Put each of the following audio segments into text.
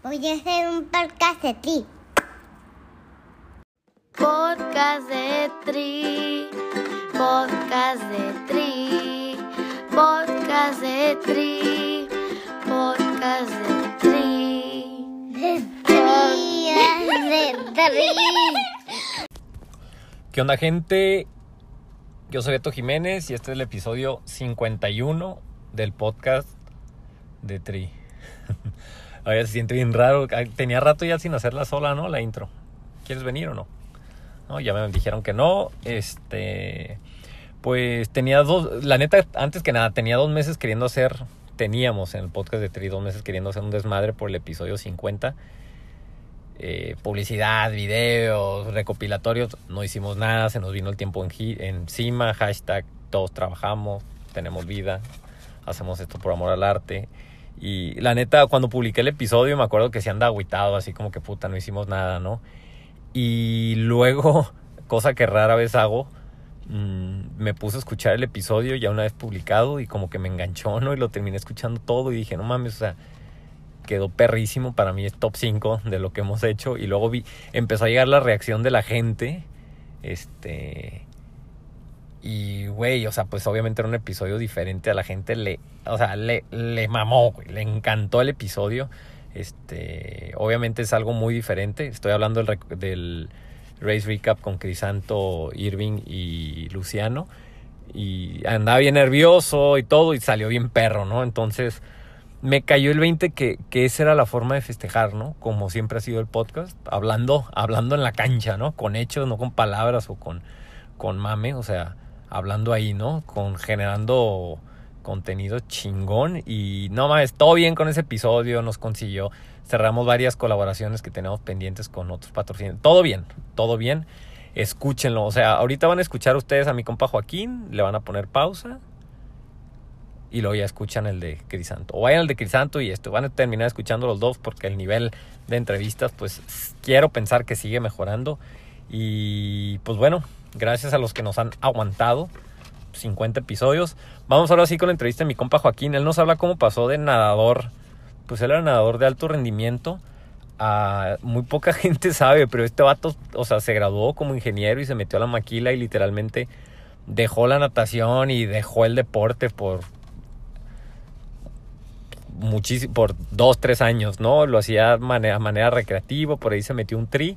Voy a hacer un podcast de ti. Podcast de Tri. Podcast de Tri. Podcast de Tri. Podcast de Tri. De tri, de tri. ¿Qué onda gente? Yo soy Beto Jiménez y este es el episodio 51 del podcast de Tri. Ahora se siente bien raro. Tenía rato ya sin hacerla sola, ¿no? La intro. ¿Quieres venir o no? No, ya me dijeron que no. Este, pues tenía dos, la neta, antes que nada, tenía dos meses queriendo hacer, teníamos en el podcast de Tri dos meses queriendo hacer un desmadre por el episodio 50. Eh, publicidad, videos, recopilatorios, no hicimos nada, se nos vino el tiempo en, encima, hashtag, todos trabajamos, tenemos vida, hacemos esto por amor al arte. Y la neta, cuando publiqué el episodio, me acuerdo que se anda agüitado, así como que puta, no hicimos nada, ¿no? Y luego, cosa que rara vez hago, mmm, me puse a escuchar el episodio ya una vez publicado y como que me enganchó, ¿no? Y lo terminé escuchando todo y dije, no mames, o sea, quedó perrísimo. Para mí es top 5 de lo que hemos hecho. Y luego vi, empezó a llegar la reacción de la gente. Este. Y, güey, o sea, pues obviamente era un episodio diferente. A la gente le, o sea, le, le mamó, güey. Le encantó el episodio. Este, obviamente es algo muy diferente. Estoy hablando del, Race Recap con Crisanto, Irving y Luciano. Y andaba bien nervioso y todo, y salió bien perro, ¿no? Entonces, me cayó el 20 que, que esa era la forma de festejar, ¿no? Como siempre ha sido el podcast, hablando, hablando en la cancha, ¿no? Con hechos, no con palabras o con, con mame, o sea, hablando ahí, ¿no? Con generando contenido chingón y no mames, todo bien con ese episodio, nos consiguió, cerramos varias colaboraciones que tenemos pendientes con otros patrocinadores, todo bien, todo bien, escúchenlo, o sea, ahorita van a escuchar ustedes a mi compa Joaquín, le van a poner pausa y luego ya escuchan el de Crisanto. O vayan al de Crisanto y esto. Van a terminar escuchando los dos porque el nivel de entrevistas, pues quiero pensar que sigue mejorando. Y pues bueno, gracias a los que nos han aguantado. 50 episodios. Vamos ahora sí con la entrevista de mi compa Joaquín. Él nos habla cómo pasó de nadador. Pues él era nadador de alto rendimiento. A muy poca gente sabe, pero este vato, o sea, se graduó como ingeniero y se metió a la maquila y literalmente dejó la natación y dejó el deporte por por dos, tres años, ¿no? Lo hacía de manera, manera recreativa, por ahí se metió un tri,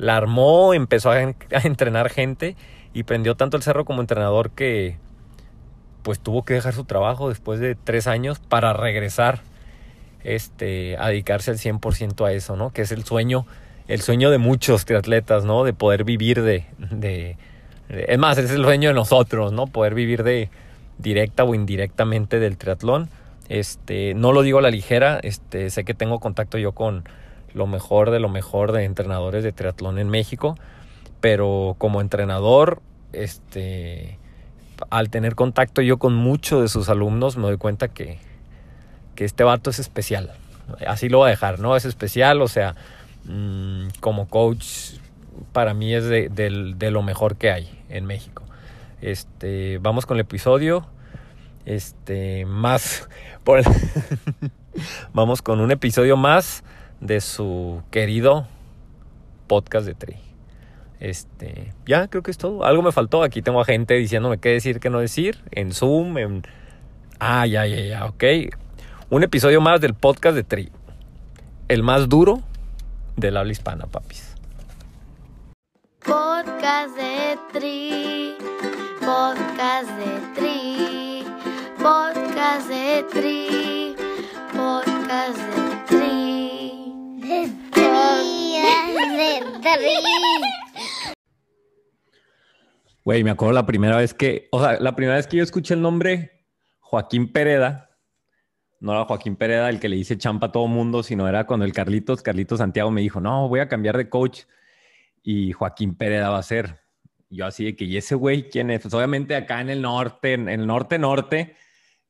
la armó, empezó a, entrenar gente y prendió tanto el cerro como entrenador que pues tuvo que dejar su trabajo después de tres años para regresar este, a dedicarse al 100% a eso, ¿no? Que es el sueño, el sueño de muchos triatletas, ¿no? De poder vivir de, de, de es más, es el sueño de nosotros, ¿no? Poder vivir de directa o indirectamente del triatlón este, no lo digo a la ligera, este, sé que tengo contacto yo con lo mejor de lo mejor de entrenadores de triatlón en México, pero como entrenador, este, al tener contacto yo con muchos de sus alumnos, me doy cuenta que, que este vato es especial. Así lo voy a dejar, ¿no? Es especial, o sea, mmm, como coach, para mí es de, de, lo mejor que hay en México. Este, vamos con el episodio. Este, más Vamos con un episodio más de su querido podcast de Tri. Este, ya creo que es todo. Algo me faltó. Aquí tengo a gente diciéndome qué decir, qué no decir. En Zoom, en. Ah, ya, ya, ya, ok. Un episodio más del podcast de Tri. El más duro del habla hispana, papis. Podcast de Tri. Podcast de Tri. Podcast de Tri. Podcast de Güey, me acuerdo la primera vez que, o sea, la primera vez que yo escuché el nombre Joaquín Pereda, no era Joaquín Pereda el que le dice champa a todo mundo, sino era cuando el Carlitos, Carlitos Santiago me dijo, no, voy a cambiar de coach y Joaquín Pereda va a ser. Yo así de que, ¿y ese güey quién es? Pues obviamente acá en el norte, en el norte-norte,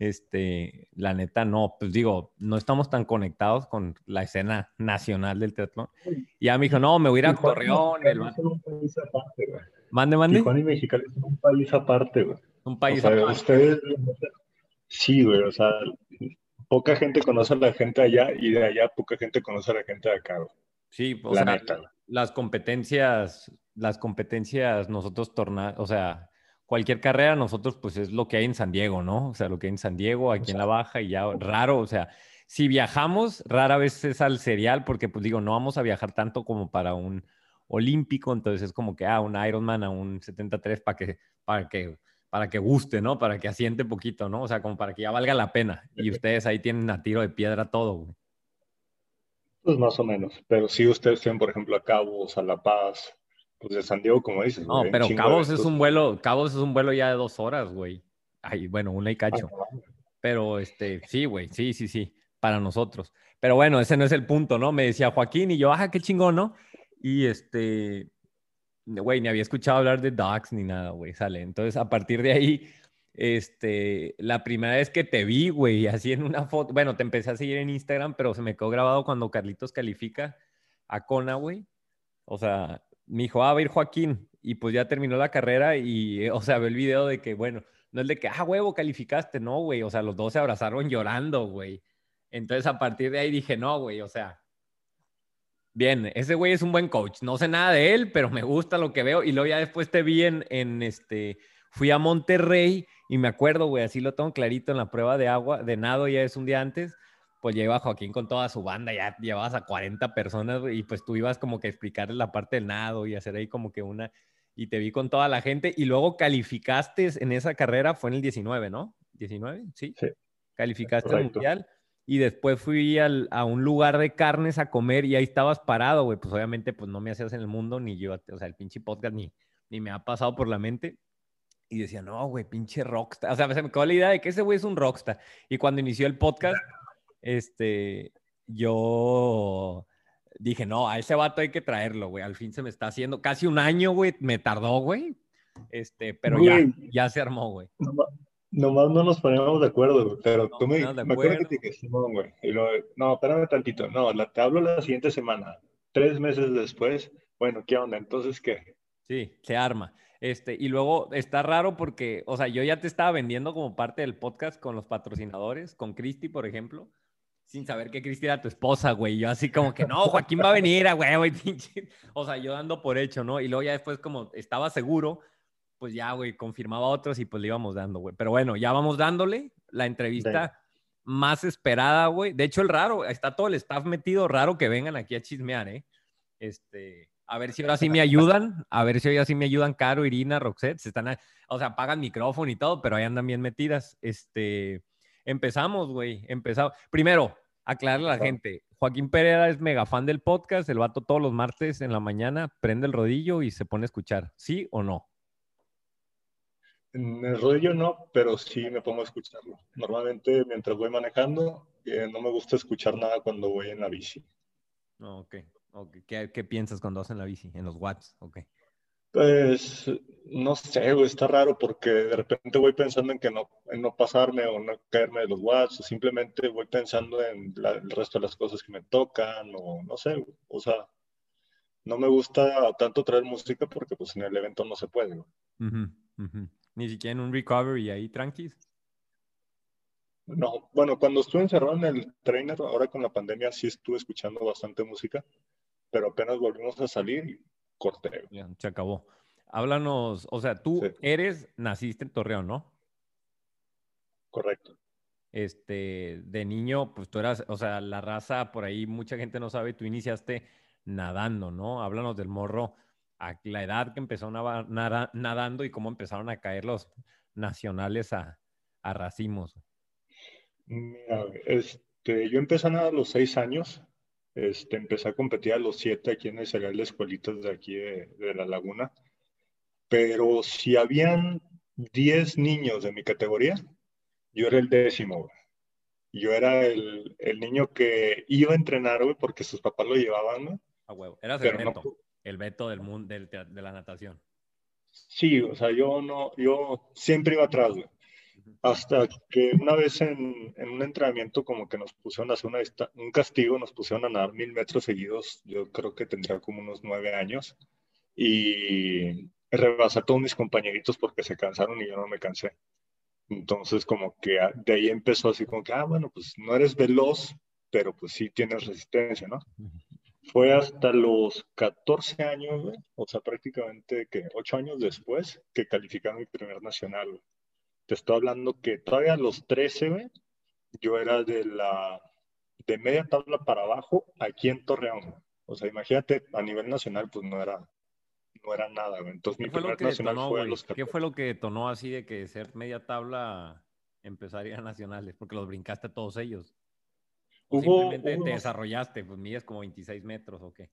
este, la neta no, pues digo, no estamos tan conectados con la escena nacional del triatlón. Y ya me dijo, no, me voy a ir a Torreón. El... Un país aparte, güey. Mande, mande. Tijuana y Mexicali es un país aparte, güey. Un país o sea, aparte. Ustedes, sí, güey, o sea, poca gente conoce a la gente allá y de allá poca gente conoce a la gente de acá, güey. Sí, o La sea, neta, las competencias, las competencias, nosotros torna, o sea, cualquier carrera, nosotros pues es lo que hay en San Diego, ¿no? O sea, lo que hay en San Diego, aquí en la baja y ya raro, o sea, si viajamos, rara vez es al serial, porque pues digo, no vamos a viajar tanto como para un olímpico, entonces es como que, ah, un Ironman a un 73 para que, para que, para que guste, ¿no? Para que asiente poquito, ¿no? O sea, como para que ya valga la pena. Y ustedes ahí tienen a tiro de piedra todo, güey. Pues más o menos. Pero si ustedes tienen, por ejemplo, a Cabos, a La Paz, pues de San Diego, como dices. No, güey, pero Cabos es un vuelo, Cabos es un vuelo ya de dos horas, güey. Ay, bueno, una y Ah, cacho. Pero este, sí, güey, sí, sí, sí, para nosotros. Pero bueno, ese no es el punto, ¿no? Me decía Joaquín y yo, ajá, qué chingón, ¿no? Y este, güey, ni había escuchado hablar de Docs ni nada, güey, sale. Entonces, a partir de ahí, este, la primera vez que te vi, güey, así en una foto, bueno, te empecé a seguir en Instagram, pero se me quedó grabado cuando Carlitos califica a Kona, güey. O sea, me dijo, ah, va a ir Joaquín. Y pues ya terminó la carrera y, eh, o sea, ve el video de que, bueno, no es de que, ah, huevo, calificaste, no, güey. O sea, los dos se abrazaron llorando, güey. Entonces, a partir de ahí dije, no, güey, o sea, bien, ese güey es un buen coach. No sé nada de él, pero me gusta lo que veo. Y luego ya después te vi en, en este, fui a Monterrey y me acuerdo, güey, así lo tengo clarito en la prueba de agua, de nado, ya es un día antes. Pues lleva Joaquín con toda su banda, ya llevabas a 40 personas, y pues tú ibas como que a explicarles la parte del nado y hacer ahí como que una, y te vi con toda la gente, y luego calificaste en esa carrera, fue en el 19, ¿no? ¿19? Sí. Sí. Calificaste al mundial, y después fui al- a un lugar de carnes a comer y ahí estabas parado, güey, pues obviamente pues no me hacías en el mundo, ni yo, o sea, el pinche podcast ni, ni me ha pasado por la mente. Y decía, no, güey, pinche rockstar. O sea, se me quedó la idea de que ese güey es un rockstar. Y cuando inició el podcast, este, yo dije, no, a ese vato hay que traerlo, güey. Al fin se me está haciendo casi un año, güey. Me tardó, güey. Este, pero Güey. ya, ya se armó, güey. Nomás, nomás no nos poníamos de acuerdo, güey. Pero No, tú me, no, me acuerdo que te dije, Simón, güey. Y no, espérame tantito. No, la, te hablo la siguiente semana. Tres meses después. Bueno, ¿qué onda? Entonces, ¿qué? Sí, se arma. Este, y luego está raro porque, o sea, yo ya te estaba vendiendo como parte del podcast con los patrocinadores, con Cristi, por ejemplo, sin saber que Cristi era tu esposa, güey. Yo así como que, no, Joaquín va a venir, a güey, güey, pinche. O sea, yo dando por hecho, ¿no? Y luego ya después como estaba seguro, pues ya, güey, confirmaba otros y pues le íbamos dando, güey. Pero bueno, ya vamos dándole la entrevista más esperada, güey. De hecho, el raro, está todo el staff metido, raro que vengan aquí a chismear, ¿eh? Este, a ver si ahora sí me ayudan, a ver si ahora sí me ayudan Caro, Irina, Roxette, se están, a- o sea, pagan micrófono y todo, pero ahí andan bien metidas. Este, empezamos, güey, empezamos. Primero, aclararle a la gente, Joaquín Pereira es mega fan del podcast, el vato todos los martes en la mañana prende el rodillo y se pone a escuchar, ¿sí o no? En el rodillo no, pero sí me pongo a escucharlo. Normalmente, mientras voy manejando, eh, no me gusta escuchar nada cuando voy en la bici. Ok, ok. ¿Qué, qué piensas cuando vas en la bici? En los watts, ok. Pues no sé, güey, está raro porque de repente voy pensando en que no, en no pasarme o no caerme de los watts, o simplemente voy pensando en la- el resto de las cosas que me tocan, o no sé, güey. O sea, no me gusta tanto traer música porque pues en el evento no se puede, güey. Ni siquiera en un recovery ahí, tranquis. No, bueno, cuando estuve encerrado en el trainer, ahora con la pandemia sí estuve escuchando bastante música, pero apenas volvimos a salir y corté. Ya, se acabó. Háblanos, o sea, tú Sí. eres, naciste en Torreón, ¿no? Correcto. Este, de niño, pues tú eras, o sea, la raza, por ahí mucha gente no sabe, tú iniciaste nadando, ¿no? Háblanos del morro, a la edad que empezó nada- nadando y cómo empezaron a caer los nacionales a, a racimos. Mira, este, yo empecé a nadar a los seis años. Este, empecé a competir a los siete aquí en el cereal de escuelitas de aquí de, de la laguna. Pero si habían 10 niños de mi categoría, yo era el décimo, güey. Yo era el, el niño que iba a entrenar, güey, porque sus papás lo llevaban, güey, A huevo. Eras el pero no, Beto, el Beto del mundo, del de la natación. sí, o sea, yo no, yo siempre iba atrás, güey. Hasta que una vez en, en un entrenamiento como que nos pusieron a hacer una un castigo, nos pusieron a nadar mil metros seguidos, yo creo que tendría como unos nueve años, y rebasé a todos mis compañeritos porque se cansaron y yo no me cansé. Entonces, como que de ahí empezó así como que, ah, bueno, pues no eres veloz, pero pues sí tienes resistencia, ¿no? Fue hasta los 14 años, güey, o sea, prácticamente que 8 años después que calificaron mi primer nacional, güey. Te estoy hablando que todavía a los 13, güey, yo era de la, de media tabla para abajo aquí en Torreón, güey. O sea, imagínate, a nivel nacional, pues no era, no era nada, güey. Entonces, mi ¿Qué primer nacional detonó, fue a los ¿Qué 14. fue lo que detonó así de que ser media tabla empezaría a nacionales? Porque los brincaste a todos ellos. ¿O Hubo- simplemente hubo- te desarrollaste? Pues mides como 26 metros o qué.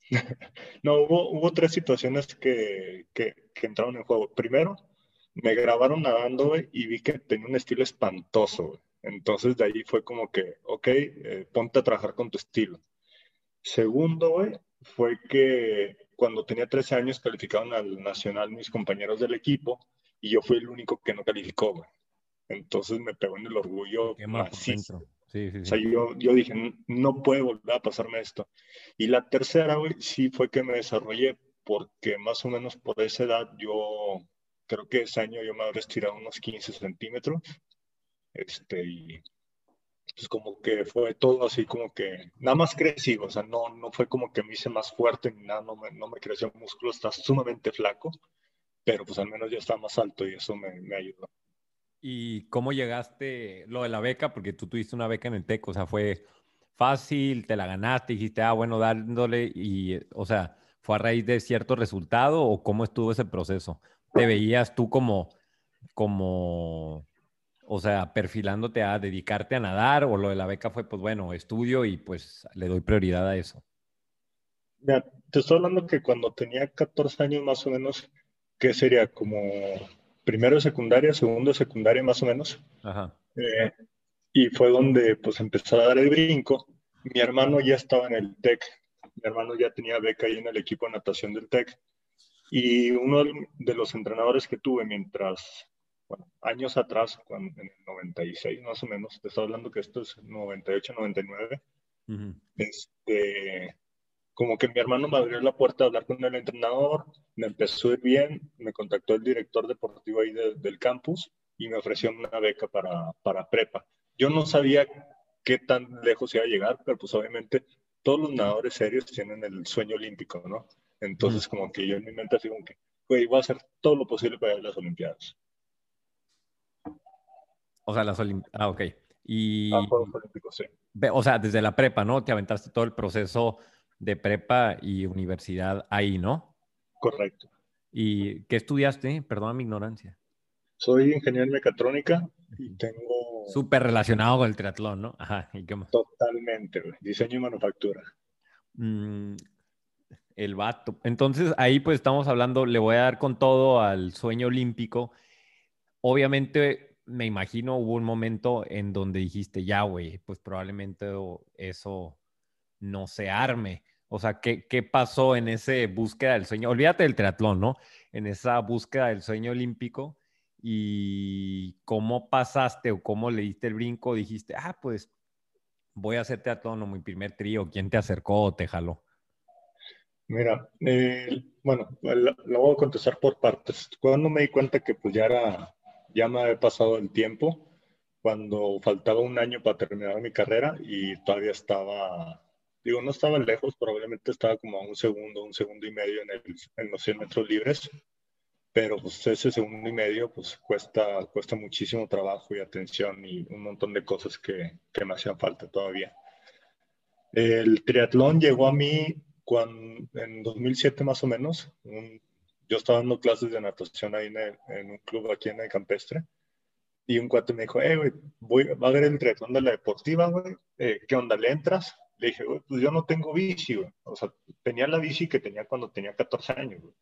No, hubo, hubo tres situaciones que, que, que entraron en juego. Primero, me grabaron nadando, güey, y vi que tenía un estilo espantoso, güey. Entonces de ahí fue como que, ok, eh, ponte a trabajar con tu estilo. Segundo, güey, fue que cuando tenía 13 años calificaron al nacional mis compañeros del equipo y yo fui el único que no calificó, güey. Entonces me pegó en el orgullo por macizo. dentro. Sí, sí, O sí. sea, yo, yo dije, "N- no puede volver a pasarme esto. Y la tercera, güey, sí fue que me desarrollé, porque más o menos por esa edad, yo creo que ese año yo me habré estirado unos 15 centímetros. Este, y pues como que fue todo así como que, nada más crecí, o sea, no, no fue como que me hice más fuerte ni nada, no me, no me creció el músculo, está sumamente flaco, pero pues al menos ya estaba más alto y eso me, me ayudó. ¿Y cómo llegaste lo de la beca? Porque tú tuviste una beca en el TEC, o sea, fue fácil, te la ganaste, dijiste, ah, bueno, dándole, y, o sea, ¿fue a raíz de cierto resultado o cómo estuvo ese proceso? ¿Te veías tú como, como, o sea, perfilándote a dedicarte a nadar o lo de la beca fue, pues bueno, estudio y pues le doy prioridad a eso? Mira, te estoy hablando que cuando tenía 14 años más o menos, ¿qué sería? Como primero de secundaria, segundo de secundaria más o menos. Ajá. Eh, y fue donde pues empezó a dar el brinco. Mi hermano ya estaba en el TEC, mi hermano ya tenía beca ahí en el equipo de natación del TEC. Y uno de los entrenadores que tuve mientras, bueno, años atrás, cuando, en el 96 más o menos, te estoy hablando que esto es 98, 99, Ujú. este, como que mi hermano me abrió la puerta a hablar con el entrenador, me empezó a ir bien, me contactó el director deportivo ahí de- del campus y me ofreció una beca para, para prepa. Yo no sabía qué tan lejos iba a llegar, pero pues obviamente todos los nadadores serios tienen el sueño olímpico, ¿no? Entonces como que yo en mi mente así como que, güey, voy a hacer todo lo posible para ir a las Olimpiadas. O sea, las Olim- Ah, ok. Y, A Juegos Olímpicos, sí. o sea, desde la prepa, ¿no? Te aventaste todo el proceso de prepa y universidad ahí, ¿no? Correcto. ¿Y qué estudiaste? Perdona mi ignorancia. Soy ingeniero en mecatrónica y tengo Súper relacionado con el triatlón, ¿no? Ajá. ¿Y qué más? totalmente, güey, diseño y manufactura. El vato. Entonces, ahí pues estamos hablando, le voy a dar con todo al sueño olímpico. Obviamente, me imagino hubo un momento en donde dijiste, ya, güey, pues probablemente eso no se arme. O sea, ¿qué, qué pasó en ese búsqueda del sueño? Olvídate del triatlón, ¿no? En esa búsqueda del sueño olímpico y cómo pasaste o cómo le diste el brinco, dijiste, ah, pues voy a hacer triatlón o mi primer trío, ¿quién te acercó o te jaló? Mira, eh, bueno, la voy a contestar por partes. Cuando me di cuenta que pues ya era, ya me había pasado el tiempo, cuando faltaba un año para terminar mi carrera y todavía estaba, digo, no estaba lejos, probablemente estaba como a un segundo, un segundo y medio en, el, en los 100 metros libres, pero pues ese segundo y medio pues cuesta, cuesta muchísimo trabajo y atención y un montón de cosas que, que me hacían falta todavía. El triatlón llegó a mí cuando, en 2007 más o menos. Un, yo estaba dando clases de natación ahí en, el, en, un club aquí en el campestre. Y un cuate me dijo, eh, güey, voy, va a haber el triatlón de la deportiva, güey. Eh, ¿Qué onda? ¿Le entras? Le dije, güey, pues yo no tengo bici, güey. O sea, tenía la bici que tenía cuando tenía 14 años, güey.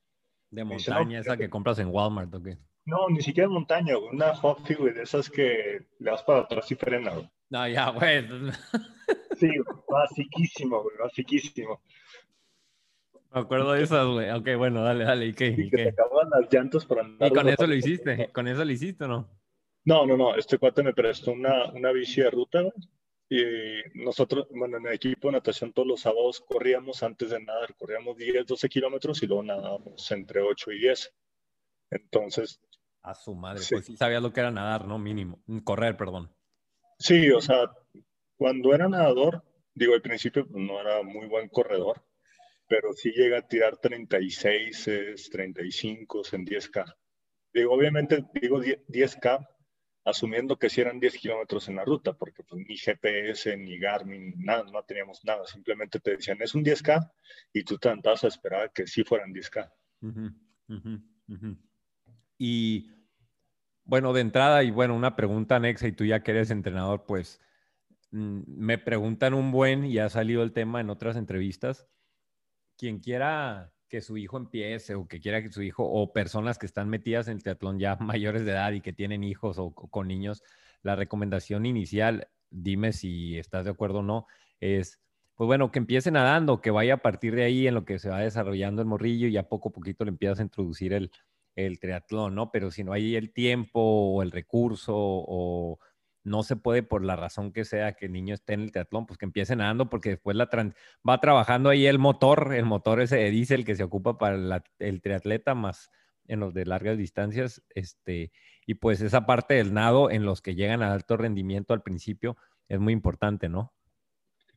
De dice, montaña, no, esa que compras en Walmart, ¿o qué? No, ni siquiera montaña, güey. Una Huffy, güey, de esas que le das para atrás y frena, güey. No, ya, güey. Sí, basiquísimo, güey, basiquísimo. Me acuerdo de esas, güey. Ok, bueno, dale, dale. ¿Y qué? Y ¿Y que qué? te acaban las llantas para andar. ¿Y con eso lo hiciste? ¿Con eso lo hiciste o no? No, no, no. Este cuate me prestó una, una bici de ruta, güey. Y nosotros, bueno, en el equipo de natación todos los sábados corríamos antes de nadar, corríamos 10, 12 kilómetros y luego nadábamos entre 8 y 10. Entonces, A su madre, Sí. pues sí sabías lo que era nadar, ¿no? Mínimo. Correr, perdón. Sí, o sea, cuando era nadador, digo, al principio pues, no era muy buen corredor, pero sí llega a tirar 36, 35 en 10K. Digo, obviamente digo 10- 10K, asumiendo que sí eran 10 kilómetros en la ruta, porque pues ni GPS, ni Garmin, nada, no teníamos nada, simplemente te decían, es un 10K, y tú te andabas a esperar que sí fueran 10K. Ujú, ujú, ujú. Y bueno, de entrada, y bueno, una pregunta anexa, y tú ya que eres entrenador, pues mm, me preguntan un buen, y ha salido el tema en otras entrevistas, quien quiera que su hijo empiece o que quiera que su hijo o personas que están metidas en el triatlón ya mayores de edad y que tienen hijos o, con niños, la recomendación inicial, dime si estás de acuerdo o no, es, pues bueno, que empiece nadando, que vaya a partir de ahí en lo que se va desarrollando el morrillo y ya poco a poquito le empiezas a introducir el, el triatlón, ¿no? Pero si no hay el tiempo o el recurso o no se puede por la razón que sea que el niño esté en el triatlón, pues que empiece nadando porque después la tran- va trabajando ahí el motor, el motor ese de diésel que se ocupa para la- el triatleta más en los de largas distancias, este, y pues esa parte del nado en los que llegan a alto rendimiento al principio es muy importante, ¿no?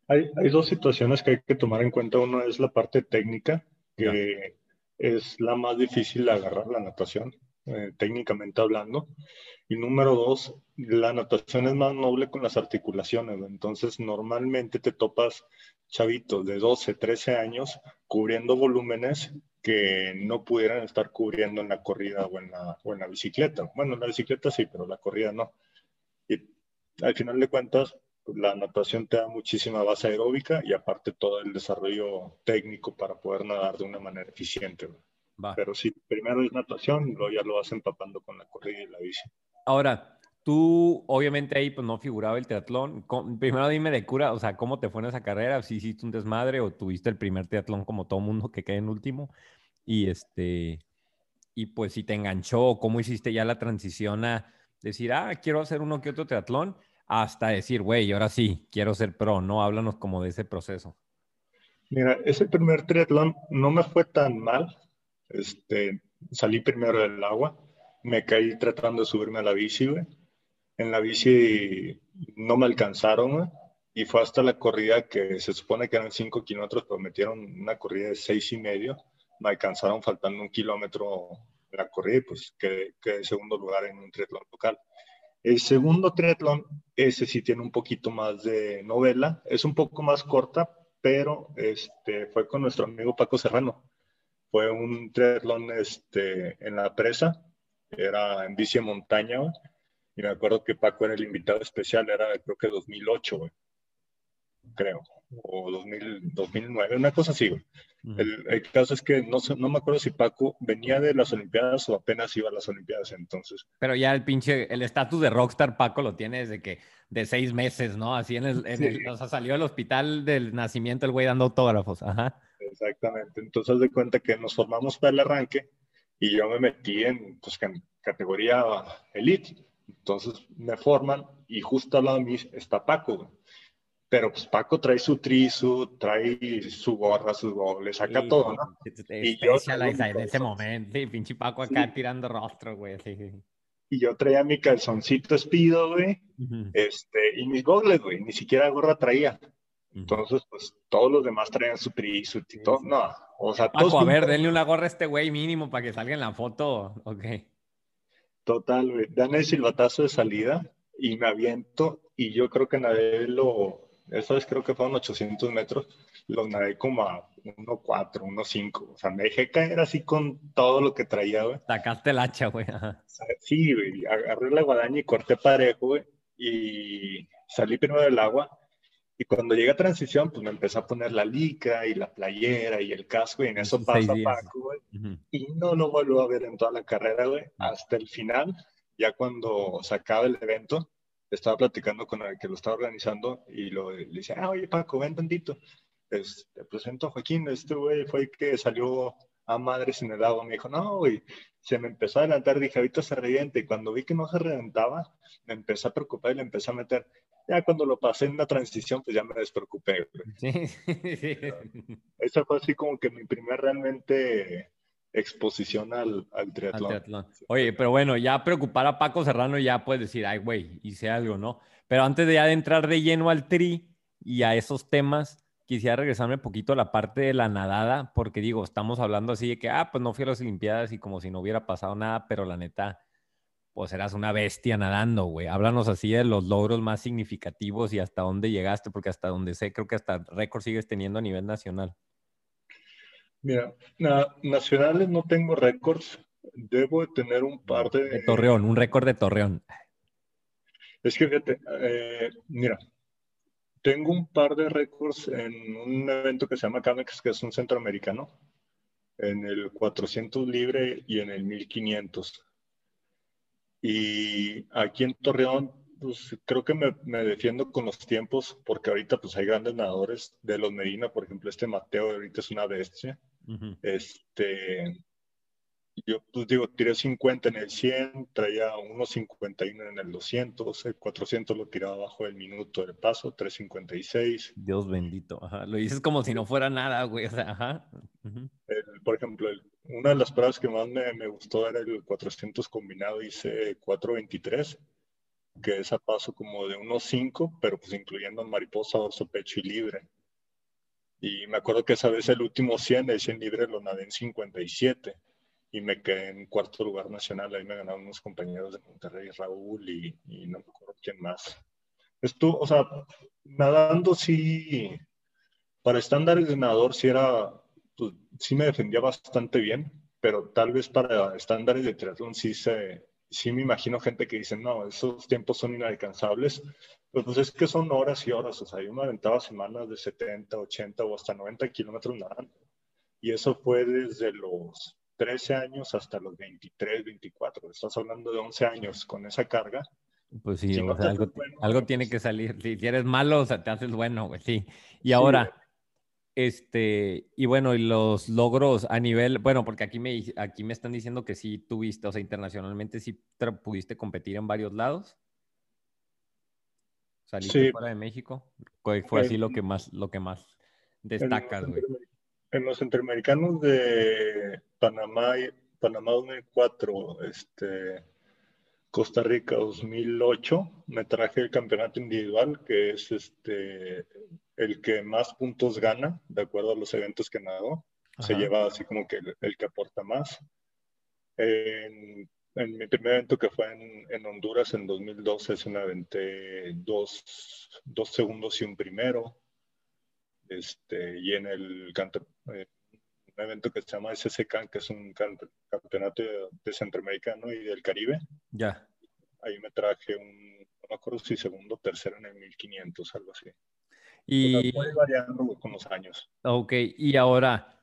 Hay, hay dos situaciones que hay que tomar en cuenta. Uno es la parte técnica, que es la más difícil de agarrar la natación, eh, técnicamente hablando. Y número dos, la natación es más noble con las articulaciones. Entonces, normalmente te topas chavitos de 12, 13 años cubriendo volúmenes que no pudieran estar cubriendo en la corrida o en la, o en la bicicleta. Bueno, en la bicicleta sí, pero la corrida no. Y al final de cuentas, la natación te da muchísima base aeróbica y aparte todo el desarrollo técnico para poder nadar de una manera eficiente. Va. Pero sí, primero es natación luego ya lo vas empapando con la corrida y la bici. Ahora, tú obviamente ahí pues no figuraba el triatlón. Primero dime de cura, o sea, ¿cómo te fue en esa carrera? ¿Si hiciste un desmadre o tuviste el primer triatlón como todo mundo que queda en último? Y este, y pues si te enganchó, ¿cómo hiciste ya la transición a decir, ah, quiero hacer uno que otro triatlón? Hasta decir, güey, ahora sí, quiero ser pro, ¿no? Háblanos como de ese proceso. Mira, ese primer triatlón no me fue tan mal. Este, salí primero del agua, me caí tratando de subirme a la bici, güey. En la bici no me alcanzaron, güey, y fue hasta la corrida que se supone que eran 5 kilómetros, pero metieron una corrida de seis y medio. Me alcanzaron faltando un kilómetro en la corrida pues quedé en segundo lugar en un triatlón local. El segundo triatlón, ese sí tiene un poquito más de novela, es un poco más corta, pero este, fue con nuestro amigo Paco Serrano. Fue un triatlón este, en la presa, era en bici montaña, y me acuerdo que Paco era el invitado especial, era creo que 2008, güey, creo, o 2000, 2009, una cosa así. El, el caso es que no, no me acuerdo si Paco venía de las Olimpiadas o apenas iba a las Olimpiadas entonces. Pero ya el pinche, el estatus de rockstar Paco lo tiene desde que, de seis meses, ¿no? Así en el, en el- Sí. o sea, salió del hospital del nacimiento el güey dando autógrafos, ajá. Exactamente. Entonces, de cuenta que nos formamos para el arranque y yo me metí en pues, en categoría elite. Entonces me forman y justo al lado de mí está Paco. Pero pues Paco trae su trisu, trae su gorra, su go- le saca Sí, todo, ¿no? Y yo en ese momento, sí, pinche Paco acá Sí. tirando rostro, güey, sí. Y yo traía mi calzoncito espido, güey, este, y mis gogles, güey, ni siquiera gorra traía. Entonces, pues todos los demás traían su trisu y todo. No, o sea, todos Paco, a ver, denle una gorra a este güey mínimo para que salga en la foto, ok. Total, güey. Dan el silbatazo de salida y me aviento y yo creo que nadé lo, esa vez creo que fueron 800 metros, lo nadé como a 1.4, 1.5. O sea, me dejé caer así con todo lo que traía, güey. Sacaste el hacha, güey, ajá. Sí, güey. Agarré la guadaña y corté parejo, güey. Y salí primero del agua. Y cuando llegué a transición, pues me empecé a poner la lica y la playera y el casco. Y en eso pasa. Paco, güey Ujú. y no lo vuelvo a ver en toda la carrera, güey, hasta el final, ya cuando se acaba el evento, estaba platicando con el que lo estaba organizando y lo, le dice, ah, oye Paco, ven tantito, Pues, te presento a Joaquín, este güey fue el que salió a madres en el agua, me dijo, no, güey, se me empezó a adelantar, dije, ahorita se revienta, y cuando vi que no se reventaba, me empecé a preocupar y le empecé a meter, ya cuando lo pasé en la transición, pues ya me despreocupé, güey. Sí. Esa fue así como que mi primer realmente exposición al, al al triatlón. triatlón. Oye, pero bueno, ya preocupar a Paco Serrano ya puedes decir, ay, güey, hice algo, ¿no? Pero antes de ya de entrar de lleno al tri y a esos temas, quisiera regresarme un poquito a la parte de la nadada, porque digo, estamos hablando así de que, ah, pues no fui a las Olimpiadas y como si no hubiera pasado nada, pero la neta, pues eras una bestia nadando, güey. Háblanos así de los logros más significativos y hasta dónde llegaste, porque hasta donde sé, creo que hasta récord sigues teniendo a nivel nacional. Mira, na- nacionales no tengo récords. Debo de tener un par de... De Torreón, un récord de Torreón. Es que fíjate, eh, mira, tengo un par de récords en un evento que se llama Camex, que es un centroamericano, en el 400 libre y en el 1500. Y aquí en Torreón, pues creo que me, me defiendo con los tiempos, porque ahorita pues hay grandes nadadores de los Medina, por ejemplo, este Mateo ahorita es una bestia. Este, yo pues digo, tiré 50 en el 100, traía unos 51 en el 200, el 400 lo tiraba abajo del minuto del paso, 356. Dios bendito. Ajá. Lo dices como si no fuera nada, güey. O sea, ajá. El- por ejemplo, el- una de las pruebas que más me, me gustó era el 400 combinado, hice 423, que es a paso como de unos 5, pero pues incluyendo mariposa, dorso, pecho y libre. Y me acuerdo que esa vez el último 100, el 100 libre lo nadé en 57 y me quedé en cuarto lugar nacional. Ahí me ganaron unos compañeros de Monterrey, Raúl y, y no me acuerdo quién más. Esto, o sea, nadando sí, para estándares de nadador sí era, pues, sí me defendía bastante bien, pero tal vez para estándares de triatlón sí se, sí me imagino gente que dice, no, esos tiempos son inalcanzables, pero pues es que son horas y horas, o sea, yo me aventaba semanas de 70, 80 o hasta 90 kilómetros nadando. Y eso fue desde los 13 años hasta los 23, 24. Estás hablando de 11 años con esa carga. Pues sí, Si o no sea, te algo, bueno, algo pues- tiene que salir. Si eres malo, o sea, te haces bueno, güey, sí. Y ahora, este, y bueno, y los logros a nivel, bueno, porque aquí me, aquí me están diciendo que sí tuviste, o sea, internacionalmente sí pudiste competir en varios lados. Saliste Sí. fuera de México. ¿Cuál fue así lo que más, lo que más destacas, güey? En los centroamericanos de Panamá, Panamá 2004, este, Costa Rica 2008, me traje el campeonato individual, que es este, el que más puntos gana, de acuerdo a los eventos que nadó. Se lleva así como que el, el que aporta más. En, en mi primer evento que fue en, en Honduras en 2012, se me aventé dos, dos segundos y un primero. Este, y en el eh, un evento que se llama SSCAN, que es un campeonato de, de Centroamericano y del Caribe, Ya. ahí me traje un, no me acuerdo si segundo o tercero en el 1500, algo así. O sea, Y, fue variando con los años. ok, y ahora,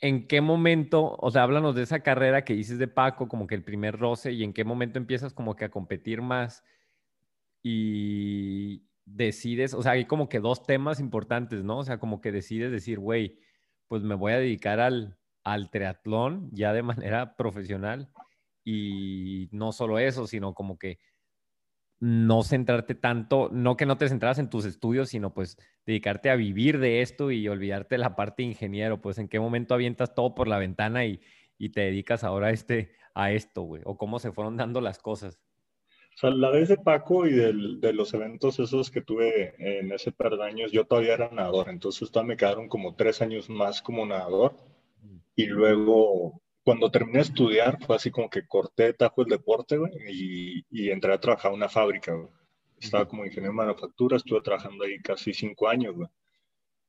¿en qué momento, o sea, háblanos de esa carrera que dices de Paco, como que el primer roce, y en qué momento empiezas como que a competir más y decides, o sea, hay como que dos temas importantes, ¿no? O sea, como que decides decir, güey, pues me voy a dedicar al, al triatlón ya de manera profesional y no solo eso, sino como que no centrarte tanto, no que no te centras en tus estudios, sino pues dedicarte a vivir de esto y olvidarte de la parte de ingeniero, pues en qué momento avientas todo por la ventana y, y te dedicas ahora a, este, a esto, güey, o cómo se fueron dando las cosas. O sea, la vez de Paco y del- de los eventos esos que tuve en ese par de años, yo todavía era nadador, entonces todavía me quedaron como tres años más como nadador. Y luego, cuando terminé de estudiar, fue así como que corté de tajo el deporte, güey, y, y entré a trabajar en una fábrica, güey. Estaba como ingeniero de manufactura, estuve trabajando ahí casi cinco años, güey.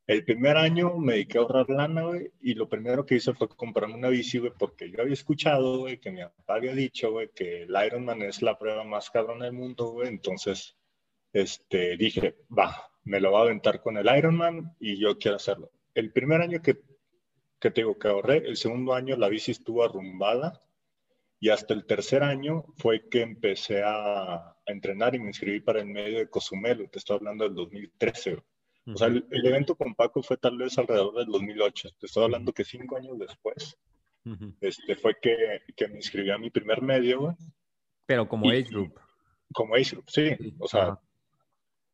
El primer año me dediqué a ahorrar lana, güey, y lo primero que hice fue comprarme una bici, güey, porque yo había escuchado, güey, que mi papá había dicho, güey, que el Ironman es la prueba más cabrona del mundo, güey, entonces, este, dije, va, me lo voy a aventar con el Ironman y yo quiero hacerlo. El primer año que, que te digo que ahorré, el segundo año la bici estuvo arrumbada y hasta el tercer año fue que empecé a, entrenar y me inscribí para el medio de Cozumel, te estoy hablando del 2013, güey. O sea, el, el evento con Paco fue tal vez alrededor del 2008. Te estoy hablando que cinco años después Ujú. este, fue que, que me inscribí a mi primer medio, Pero como Y- age group. como Ace Group, sí. O sea, Ajá.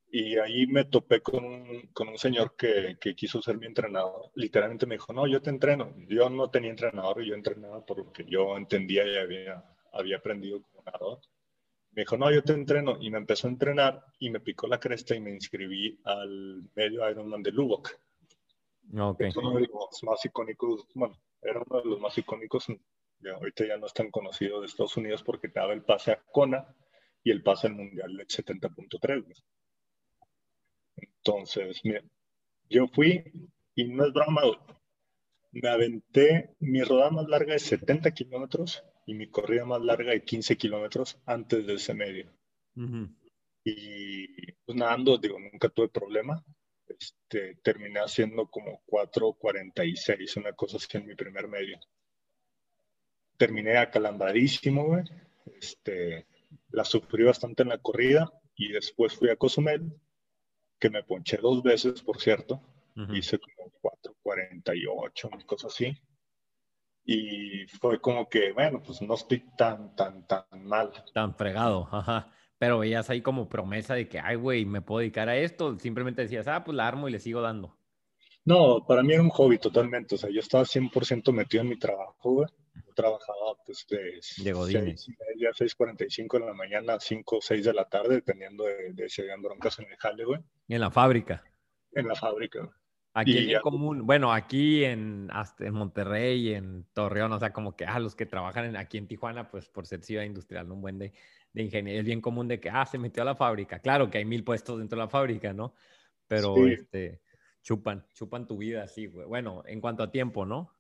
Y ahí me topé con un, con un señor que, que, quiso ser mi entrenador. Literalmente me dijo, no, yo te entreno. Yo no tenía entrenador, yo entrenaba por lo que yo entendía y había, había aprendido como nadador. Me dijo, no, yo te entreno. Y me empezó a entrenar y me picó la cresta y me inscribí al medio Ironman de Lubbock. Okay. Es uno de los más icónicos, bueno, era uno de los más icónicos, ya, ahorita ya no es tan conocido de Estados Unidos porque te daba el pase a Kona y el pase al Mundial del 70.3. Entonces, mira, yo fui, y no es broma, me aventé mi rodada más larga de 70 kilómetros y mi corrida más larga de 15 kilómetros antes de ese medio. Uh -huh. Y pues nadando, digo, nunca tuve problema. Este, terminé haciendo como 4.46, una cosa así en mi primer medio. Terminé acalambradísimo, güey. Este, la sufrí bastante en la corrida y después fui a Cozumel, que me ponché dos veces, por cierto. Uh -huh. Hice como 4.48, una cosa así. Y fue como que, bueno, pues no estoy tan, tan, tan mal. Tan fregado, ajá. Pero veías ahí como promesa de que, ay, güey, me puedo dedicar a esto. Simplemente decías, ah, pues la armo y le sigo dando. No, para mí era un hobby totalmente. O sea, yo estaba 100% metido en mi trabajo, güey. Yo trabajaba pues de, de Godines. 6 y media, 6.45 de la mañana a 5 o 6 de la tarde, dependiendo de, de si habían broncas en el jale, güey. En la fábrica. En la fábrica. Aquí es ya... común, bueno, aquí en, hasta en Monterrey, en Torreón, o sea, como que, ah, los que trabajan en, aquí en Tijuana, pues por ser ciudad industrial, ¿no? un buen de, de ingeniería, es bien común de que, ah, se metió a la fábrica. Claro que hay mil puestos dentro de la fábrica, ¿no? Pero, sí. este, chupan, chupan tu vida, así, güey. Bueno, en cuanto a tiempo, ¿no?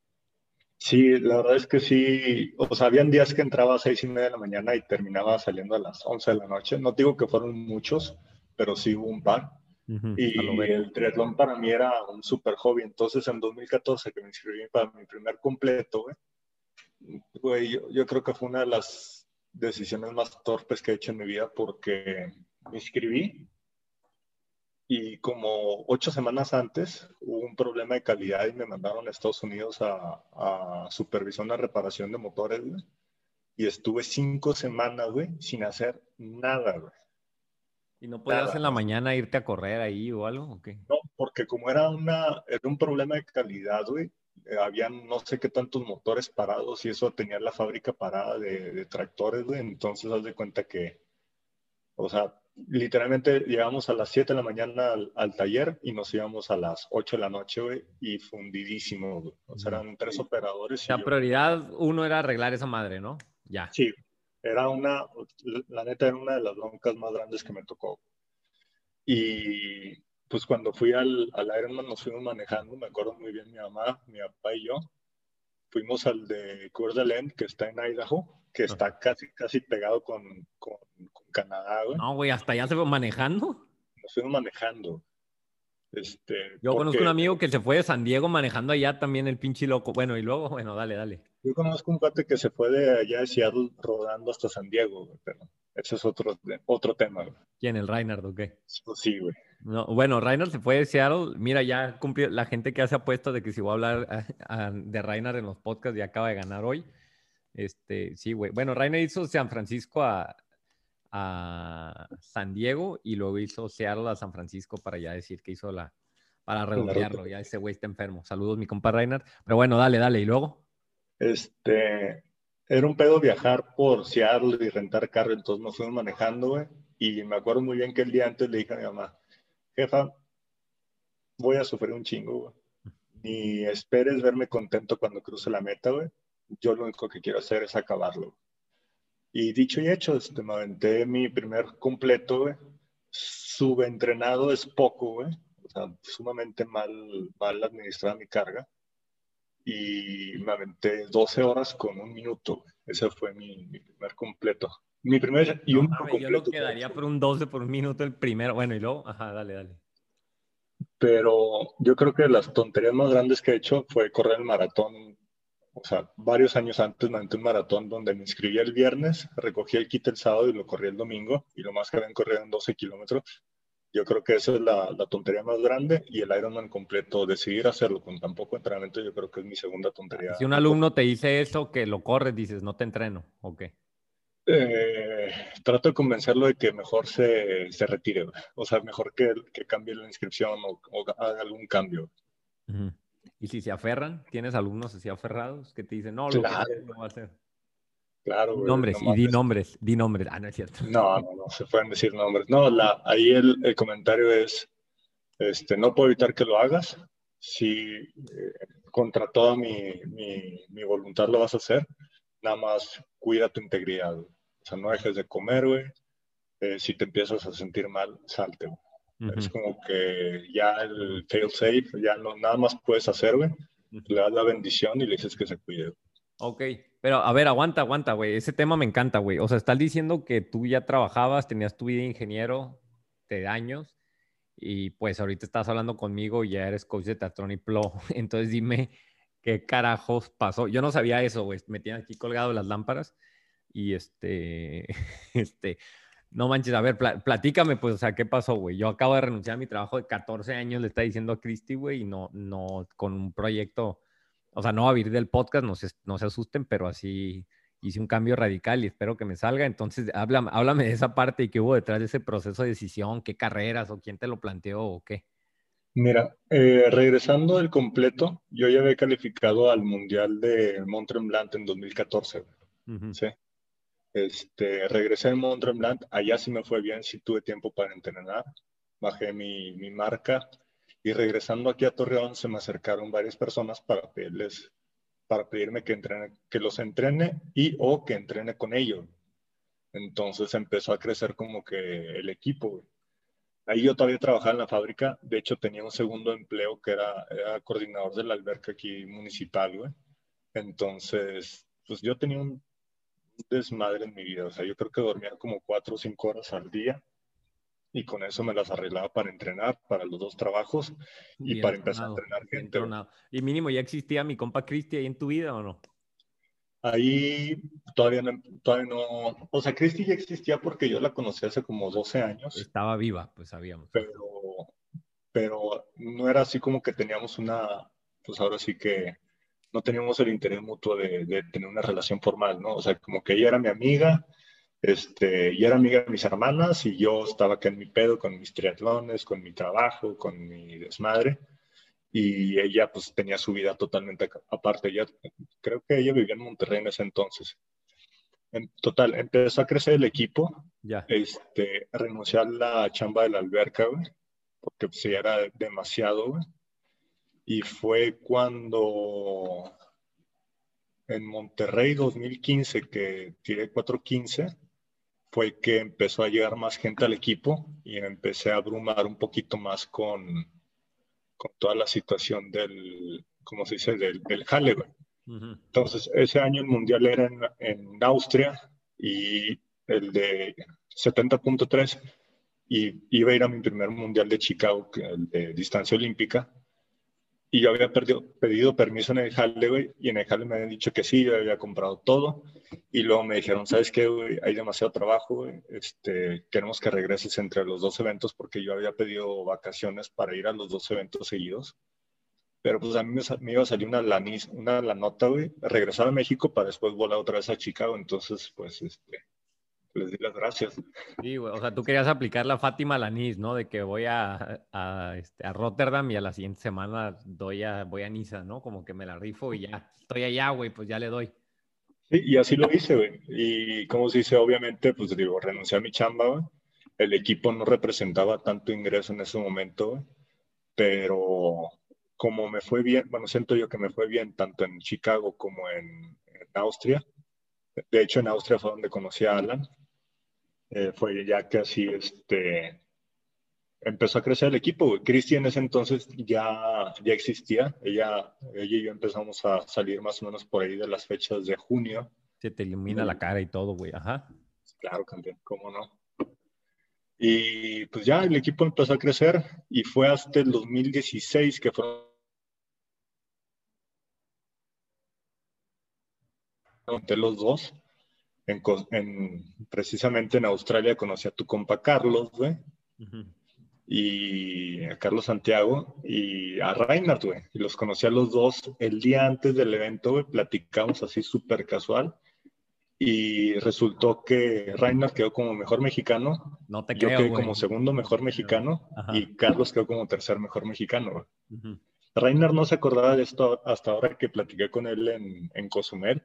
Sí, la verdad es que sí, o sea, habían días que entraba a seis y media de la mañana y terminaba saliendo a las once de la noche. No digo que fueron muchos, pero sí hubo un par. Uh -huh, y el triatlón para mí era un super hobby. Entonces, en 2014, que me inscribí para mi primer completo, güey, güey yo, yo, creo que fue una de las decisiones más torpes que he hecho en mi vida porque me inscribí y como ocho semanas antes hubo un problema de calidad y me mandaron a Estados Unidos a, a supervisar una reparación de motores, güey. Y estuve cinco semanas, güey, sin hacer nada, güey. ¿Y no podías Nada. en la mañana irte a correr ahí o algo? ¿o qué? No, porque como era, una, era un problema de calidad, güey, eh, habían no sé qué tantos motores parados y eso tenía la fábrica parada de, de tractores, güey, entonces haz de cuenta que, o sea, literalmente llegamos a las 7 de la mañana al, al, taller y nos íbamos a las 8 de la noche, güey, y fundidísimo, güey. O sea, eran tres operadores. La prioridad uno era arreglar esa madre, ¿no? Ya. Sí, era una, la neta era una de las broncas más grandes que me tocó. Y pues cuando fui al, al Ironman nos fuimos manejando, me acuerdo muy bien mi mamá, mi papá y yo. Fuimos al de Coeur que está en Idaho, que está ah. casi, casi pegado con, con, con Canadá, güey. No, güey, hasta allá se fue manejando. Nos fuimos manejando. Este, Yo porque... conozco un amigo que se fue de San Diego manejando allá también el pinche loco. Bueno, y luego, bueno, dale, dale. Yo conozco un cuate que se fue de allá de Seattle rodando hasta San Diego, güey, pero ese es otro, otro tema, güey. ¿Quién, el Reinhard o qué? Sí, güey. No, bueno, Reinhard se fue de Seattle. Mira, ya cumplió la gente que hace apuestas de que si voy a hablar a, a, de Reinhard en los podcasts ya acaba de ganar hoy. Este, sí, güey. Bueno, Reinhard hizo San Francisco a, a San Diego y luego hizo Seattle a San Francisco para ya decir que hizo la, para redondearlo. Ya ese güey está enfermo. Saludos, mi compa Reinhardt. Pero bueno, dale, dale. ¿Y luego? Este, era un pedo viajar por Seattle y rentar carro, entonces nos fuimos manejando, güey. Y me acuerdo muy bien que el día antes le dije a mi mamá, jefa, voy a sufrir un chingo, güey. Ni esperes verme contento cuando cruce la meta, güey. Yo lo único que quiero hacer es acabarlo. Y dicho y hecho, este, me aventé mi primer completo, güey. Subentrenado es poco, güey. O sea, sumamente mal, mal administrada mi carga y me aventé 12 horas con un minuto. Ese fue mi, mi primer completo. Mi primer y no, un mames, Yo lo quedaría por un 12 por un minuto el primero. Bueno, y luego, ajá, dale, dale. Pero yo creo que las tonterías más grandes que he hecho fue correr el maratón. O sea, varios años antes me aventé un maratón donde me inscribí el viernes, recogí el kit el sábado y lo corrí el domingo. Y lo más que habían corrido en 12 kilómetros. Yo creo que esa es la, la, tontería más grande y el Ironman completo, decidir hacerlo con tan poco entrenamiento, yo creo que es mi segunda tontería. Si un alumno te dice eso, que lo corres, dices, no te entreno, ¿o? Eh, trato de convencerlo de que mejor se, se retire, o sea, mejor que, que cambie la inscripción o, o haga algún cambio. Y si se aferran, ¿tienes alumnos así aferrados que te dicen, no, lo Claro. que no va a hacer? Claro, güey, nombres, no y di nombres, di nombres. Ah, no es cierto. No, no, no, se pueden decir nombres. No, la, ahí el, el comentario es, este, no puedo evitar que lo hagas. Si eh, contra toda mi, mi, mi voluntad lo vas a hacer, nada más cuida tu integridad. güey. O sea, no dejes de comer, güey. Eh, si te empiezas a sentir mal, salte, güey. Ujú, Es como que ya el fail safe, ya no, nada más puedes hacer, güey. ujú. Le das la bendición y le dices que se cuide. Ok, pero a ver, aguanta, aguanta, güey. Ese tema me encanta, güey. O sea, estás diciendo que tú ya trabajabas, tenías tu vida de ingeniero de años y pues ahorita estás hablando conmigo y ya eres coach de Teatrón y Plo. Entonces dime qué carajos pasó. Yo no sabía eso, güey. Me tienen aquí colgado las lámparas y este, este, no manches, a ver, pla- platícame, pues, o sea, ¿qué pasó, güey? Yo acabo de renunciar a mi trabajo de 14 años, le está diciendo a Cristi, güey, y no, no, con un proyecto, o sea, no va a vivir del podcast, no se, no se asusten, pero así hice un cambio radical y espero que me salga. Entonces, háblame, háblame de esa parte y qué hubo detrás de ese proceso de decisión, qué carreras o quién te lo planteó o qué. Mira, eh, regresando del completo, yo ya había calificado al Mundial de Mont Tremblant en 2014. güey. Ujú. Sí. Este, regresé en Mont Tremblant, allá sí me fue bien, sí tuve tiempo para entrenar, bajé mi, mi marca y regresando aquí a Torreón se me acercaron varias personas para pedirles, para pedirme que entrene, que los entrene y o que entrene con ellos. Entonces empezó a crecer como que el equipo. Ahí yo todavía trabajaba en la fábrica, de hecho tenía un segundo empleo que era, era coordinador de la alberca aquí municipal, güey. Entonces, pues yo tenía un desmadre en mi vida, o sea, yo creo que dormía como cuatro o cinco horas al día y con eso me las arreglaba para entrenar, para los dos trabajos y Bien para empezar a entrenar gente. tronado. Y mínimo, ¿ya existía mi compa Cristi ahí en tu vida o no? Ahí todavía no, todavía no, o sea, Cristi ya existía porque yo la conocí hace como 12 años. Estaba viva, pues sabíamos. pero, pero no era así como que teníamos una, pues ahora sí que no teníamos el interés mutuo de, de tener una relación formal, ¿no? O sea, como que ella era mi amiga, este, y era amiga de mis hermanas, y yo estaba acá en mi pedo con mis triatlones, con mi trabajo, con mi desmadre, y ella pues tenía su vida totalmente aparte. Ella, creo que ella vivía en Monterrey en ese entonces. En total, empezó a crecer el equipo, Ya. este, renuncié a la chamba de la alberca, güey, porque pues, era demasiado, güey. Y fue cuando en Monterrey 2015, que tiré 415, fue que empezó a llegar más gente al equipo y empecé a abrumar un poquito más con, con toda la situación del, ¿cómo se dice?, del, del jale. Entonces, ese año el mundial era en, en Austria y el de 70.3 y iba a ir a mi primer mundial de Chicago, el de distancia olímpica. Y yo había pedido permiso en el jale, güey, y en el jale me habían dicho que sí, yo había comprado todo. Y luego me dijeron, ¿sabes qué, güey? Hay demasiado trabajo, güey. Este, queremos que regreses entre los dos eventos porque yo había pedido vacaciones para ir a los dos eventos seguidos. Pero pues a mí me, me iba a salir una, lanis, una la nota, güey, regresar a México para después volar otra vez a Chicago. Entonces, pues, este, les di las gracias. Sí, güey. O sea, tú querías aplicar la Fátima Lanis, ¿no? De que voy a, a, este, a Rotterdam y a la siguiente semana doy a, voy a Niza, ¿no? Como que me la rifo y ya. Estoy allá, güey, pues ya le doy. Sí, y así lo hice, güey. Y como se dice, obviamente, pues digo, renuncié a mi chamba, güey. El equipo no representaba tanto ingreso en ese momento, güey. Pero como me fue bien, bueno, siento yo que me fue bien tanto en Chicago como en, en Austria. De hecho, en Austria fue donde conocí a Alan. Eh, fue ya que así, este, empezó a crecer el equipo. Cristi en ese entonces ya, ya existía. Ella, ella y yo empezamos a salir más o menos por ahí de las fechas de junio. Se te ilumina la cara y todo, güey. Ajá. Claro, campeón, cómo no. Y pues ya el equipo empezó a crecer y fue hasta el 2016 que fueron los dos. En, precisamente en Australia conocí a tu compa Carlos, güey, Ujú. y a Carlos Santiago y a Reinhardt, güey. Y los conocí a los dos el día antes del evento, güey. Platicamos así súper casual. y resultó que Reiner quedó como mejor mexicano, No te yo quedé güey. como segundo mejor mexicano Ajá. y Carlos quedó como tercer mejor mexicano. güey. Reiner no se acordaba de esto hasta ahora que platiqué con él en, en Cozumel,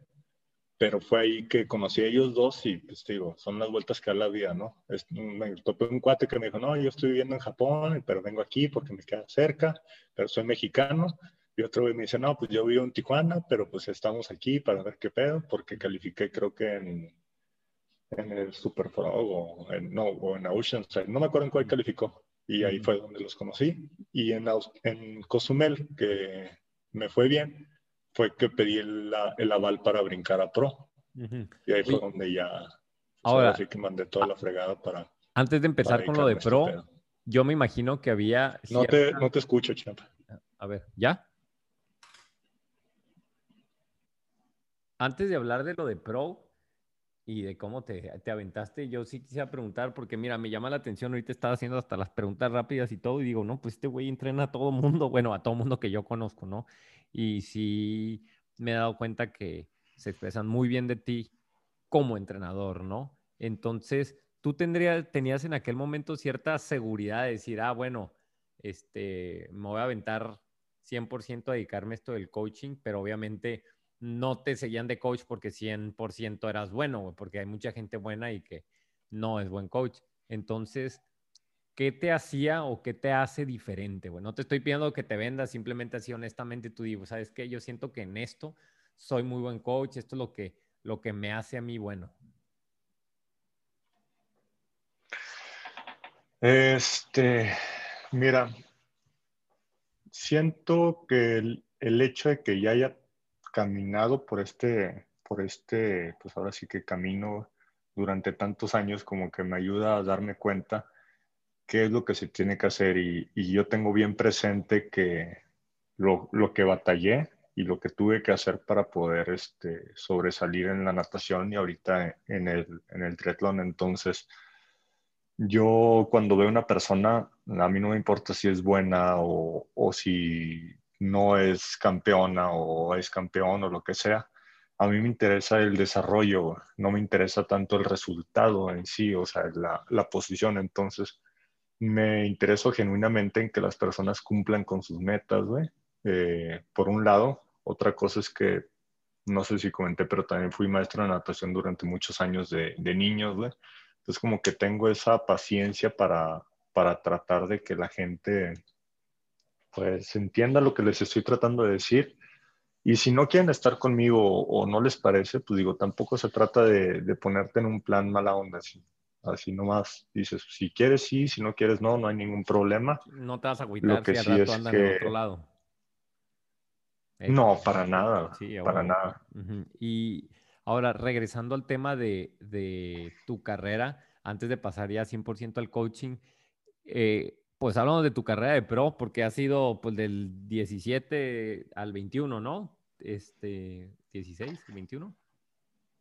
pero fue ahí que conocí a ellos dos y pues digo, son las vueltas que da la vida, ¿no? Es- me topé un cuate que me dijo, no, yo estoy viviendo en Japón, pero vengo aquí porque me queda cerca, pero soy mexicano. Y otro me dice, no, pues yo vivo en Tijuana, pero pues estamos aquí para ver qué pedo, porque califiqué creo que en, en el Super Frog o en, no, o en Oceanside, no me acuerdo en cuál calificó. Y ahí fue donde los conocí. Y en, en Cozumel, que me fue bien, fue que pedí el, el aval para brincar a Pro. Ujú. Y ahí fue Oye, donde ya, pues, Ahora- ahora sí que mandé toda la fregada para, Antes de empezar con lo de pro, este yo me imagino que había. No te, no te escucho, champ. A ver, ¿ya? Antes de hablar de lo de pro y de cómo te, te aventaste, yo sí quisiera preguntar, porque mira, me llama la atención, ahorita estaba haciendo hasta las preguntas rápidas y todo, y digo, no, pues este güey entrena a todo mundo, bueno, a todo mundo que yo conozco, ¿no? Y sí me he dado cuenta que se expresan muy bien de ti como entrenador, ¿no? Entonces, tú tendrías, tenías en aquel momento cierta seguridad de decir, ah, bueno, este, me voy a aventar 100% a dedicarme a esto del coaching, pero obviamente no te seguían de coach porque 100% eras bueno, porque hay mucha gente buena y que no es buen coach. Entonces, ¿qué te hacía o qué te hace diferente? güey? no te estoy pidiendo que te vendas, simplemente así honestamente tú digo, ¿sabes qué? Yo siento que en esto soy muy buen coach, esto es lo que, lo que me hace a mí bueno. Este, mira, siento que el, el hecho de que ya haya caminado por este, por este, pues ahora sí que camino durante tantos años, como que me ayuda a darme cuenta qué es lo que se tiene que hacer y, y yo tengo bien presente que lo, lo, que batallé y lo que tuve que hacer para poder este, sobresalir en la natación y ahorita en el, en el triatlón. Entonces, yo cuando veo una persona, a mí no me importa si es buena o, o si no es campeona o es campeón o lo que sea. A mí me interesa el desarrollo, no me interesa tanto el resultado en sí, o sea, la, la posición. Entonces, me intereso genuinamente en que las personas cumplan con sus metas. Eh, por un lado, otra cosa es que, no sé si comenté, pero también fui maestro de natación durante muchos años de, niños. Entonces, como que tengo esa paciencia para, para tratar de que la gente, pues, entienda lo que les estoy tratando de decir. Y si no quieren estar conmigo o no les parece, pues digo, tampoco se trata de, ponerte en un plan mala onda, así, así nomás dices, si quieres sí, si no quieres no, no hay ningún problema. No te vas a agüitar Lo que si al sí rato andan que- en otro lado. Eh, No, para nada, Sí, para nada. Y ahora, regresando al tema de, de tu carrera, antes de pasar ya 100% al coaching, eh, pues hablamos de tu carrera de pro, porque ha sido pues del 17 al 21, ¿no? Este, 16, 21.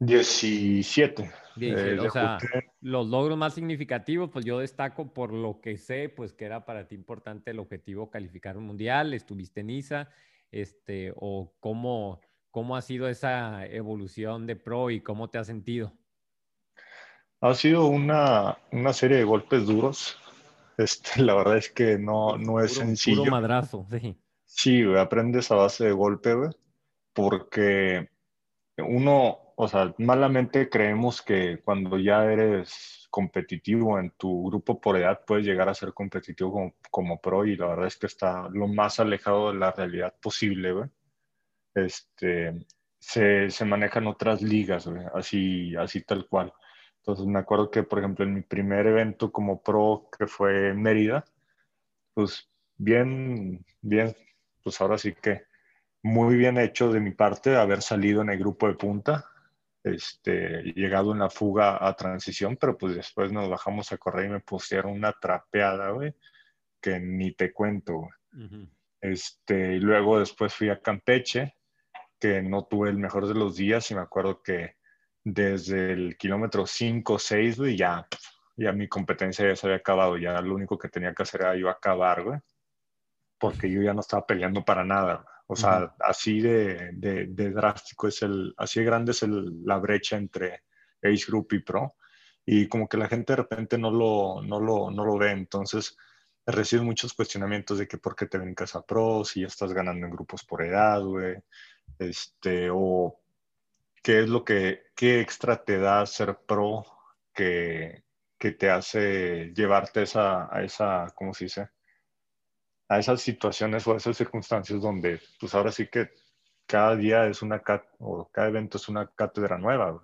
17. 17, Eh, o sea, los logros más significativos, pues yo destaco por lo que sé, pues que era para ti importante el objetivo calificar un mundial, estuviste en ISA, este, o cómo, cómo ha sido esa evolución de pro y cómo te has sentido. Ha sido una, una serie de golpes duros. Este, la verdad es que no, no es Puro- sencillo. Puro madrazo, sí. Sí, aprendes a base de golpe, porque uno, o sea, malamente creemos que cuando ya eres competitivo en tu grupo por edad puedes llegar a ser competitivo como, pro y la verdad es que está lo más alejado de la realidad posible. Este, se, manejan otras ligas, así, así tal cual. Entonces me acuerdo que, por ejemplo, en mi primer evento como pro, que fue en Mérida, pues bien, bien, pues ahora sí que muy bien hecho de mi parte haber salido en el grupo de punta, este, llegado en la fuga a transición, pero pues después nos bajamos a correr y me pusieron una trapeada, güey, que ni te cuento, güey. Este, y luego después fui a Campeche, que no tuve el mejor de los días y me acuerdo que desde el kilómetro 5 o 6, güey, ya, ya mi competencia ya se había acabado, ya lo único que tenía que hacer era yo acabar, güey, porque yo ya no estaba peleando para nada. O sea, así de, de, de, drástico es el, así de grande es el, la brecha entre Ace Group y Pro. Y como que la gente de repente no lo, no lo, no lo ve. Entonces, recibe muchos cuestionamientos de que por qué te brincas a Pro, si ya estás ganando en grupos por edad, güey. Este, o qué es lo que, qué extra te da ser Pro que, que te hace llevarte esa, a esa, ¿cómo se dice? A esas situaciones o a esas circunstancias donde, pues ahora sí que cada día es una, o cada evento es una cátedra nueva.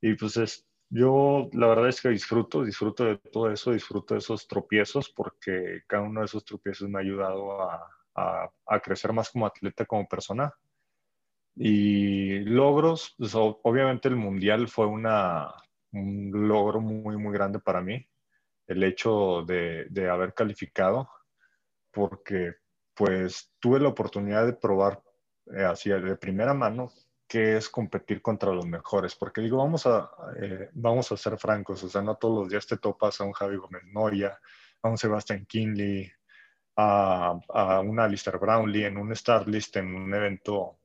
Y pues es, yo la verdad es que disfruto, disfruto de todo eso, disfruto de esos tropiezos porque cada uno de esos tropiezos me ha ayudado a, a, a crecer más como atleta, como persona. Y logros, pues, obviamente el mundial fue una, un logro muy, muy grande para mí, el hecho de, de haber calificado, porque pues tuve la oportunidad de probar eh, así de primera mano qué es competir contra los mejores, porque digo, vamos a, eh, vamos a ser francos, o sea, no todos los días te topas a un Javi Gómez Noya, a un Sebastian Kinley, a, a un Alistair Brownlee en un Star List, en un evento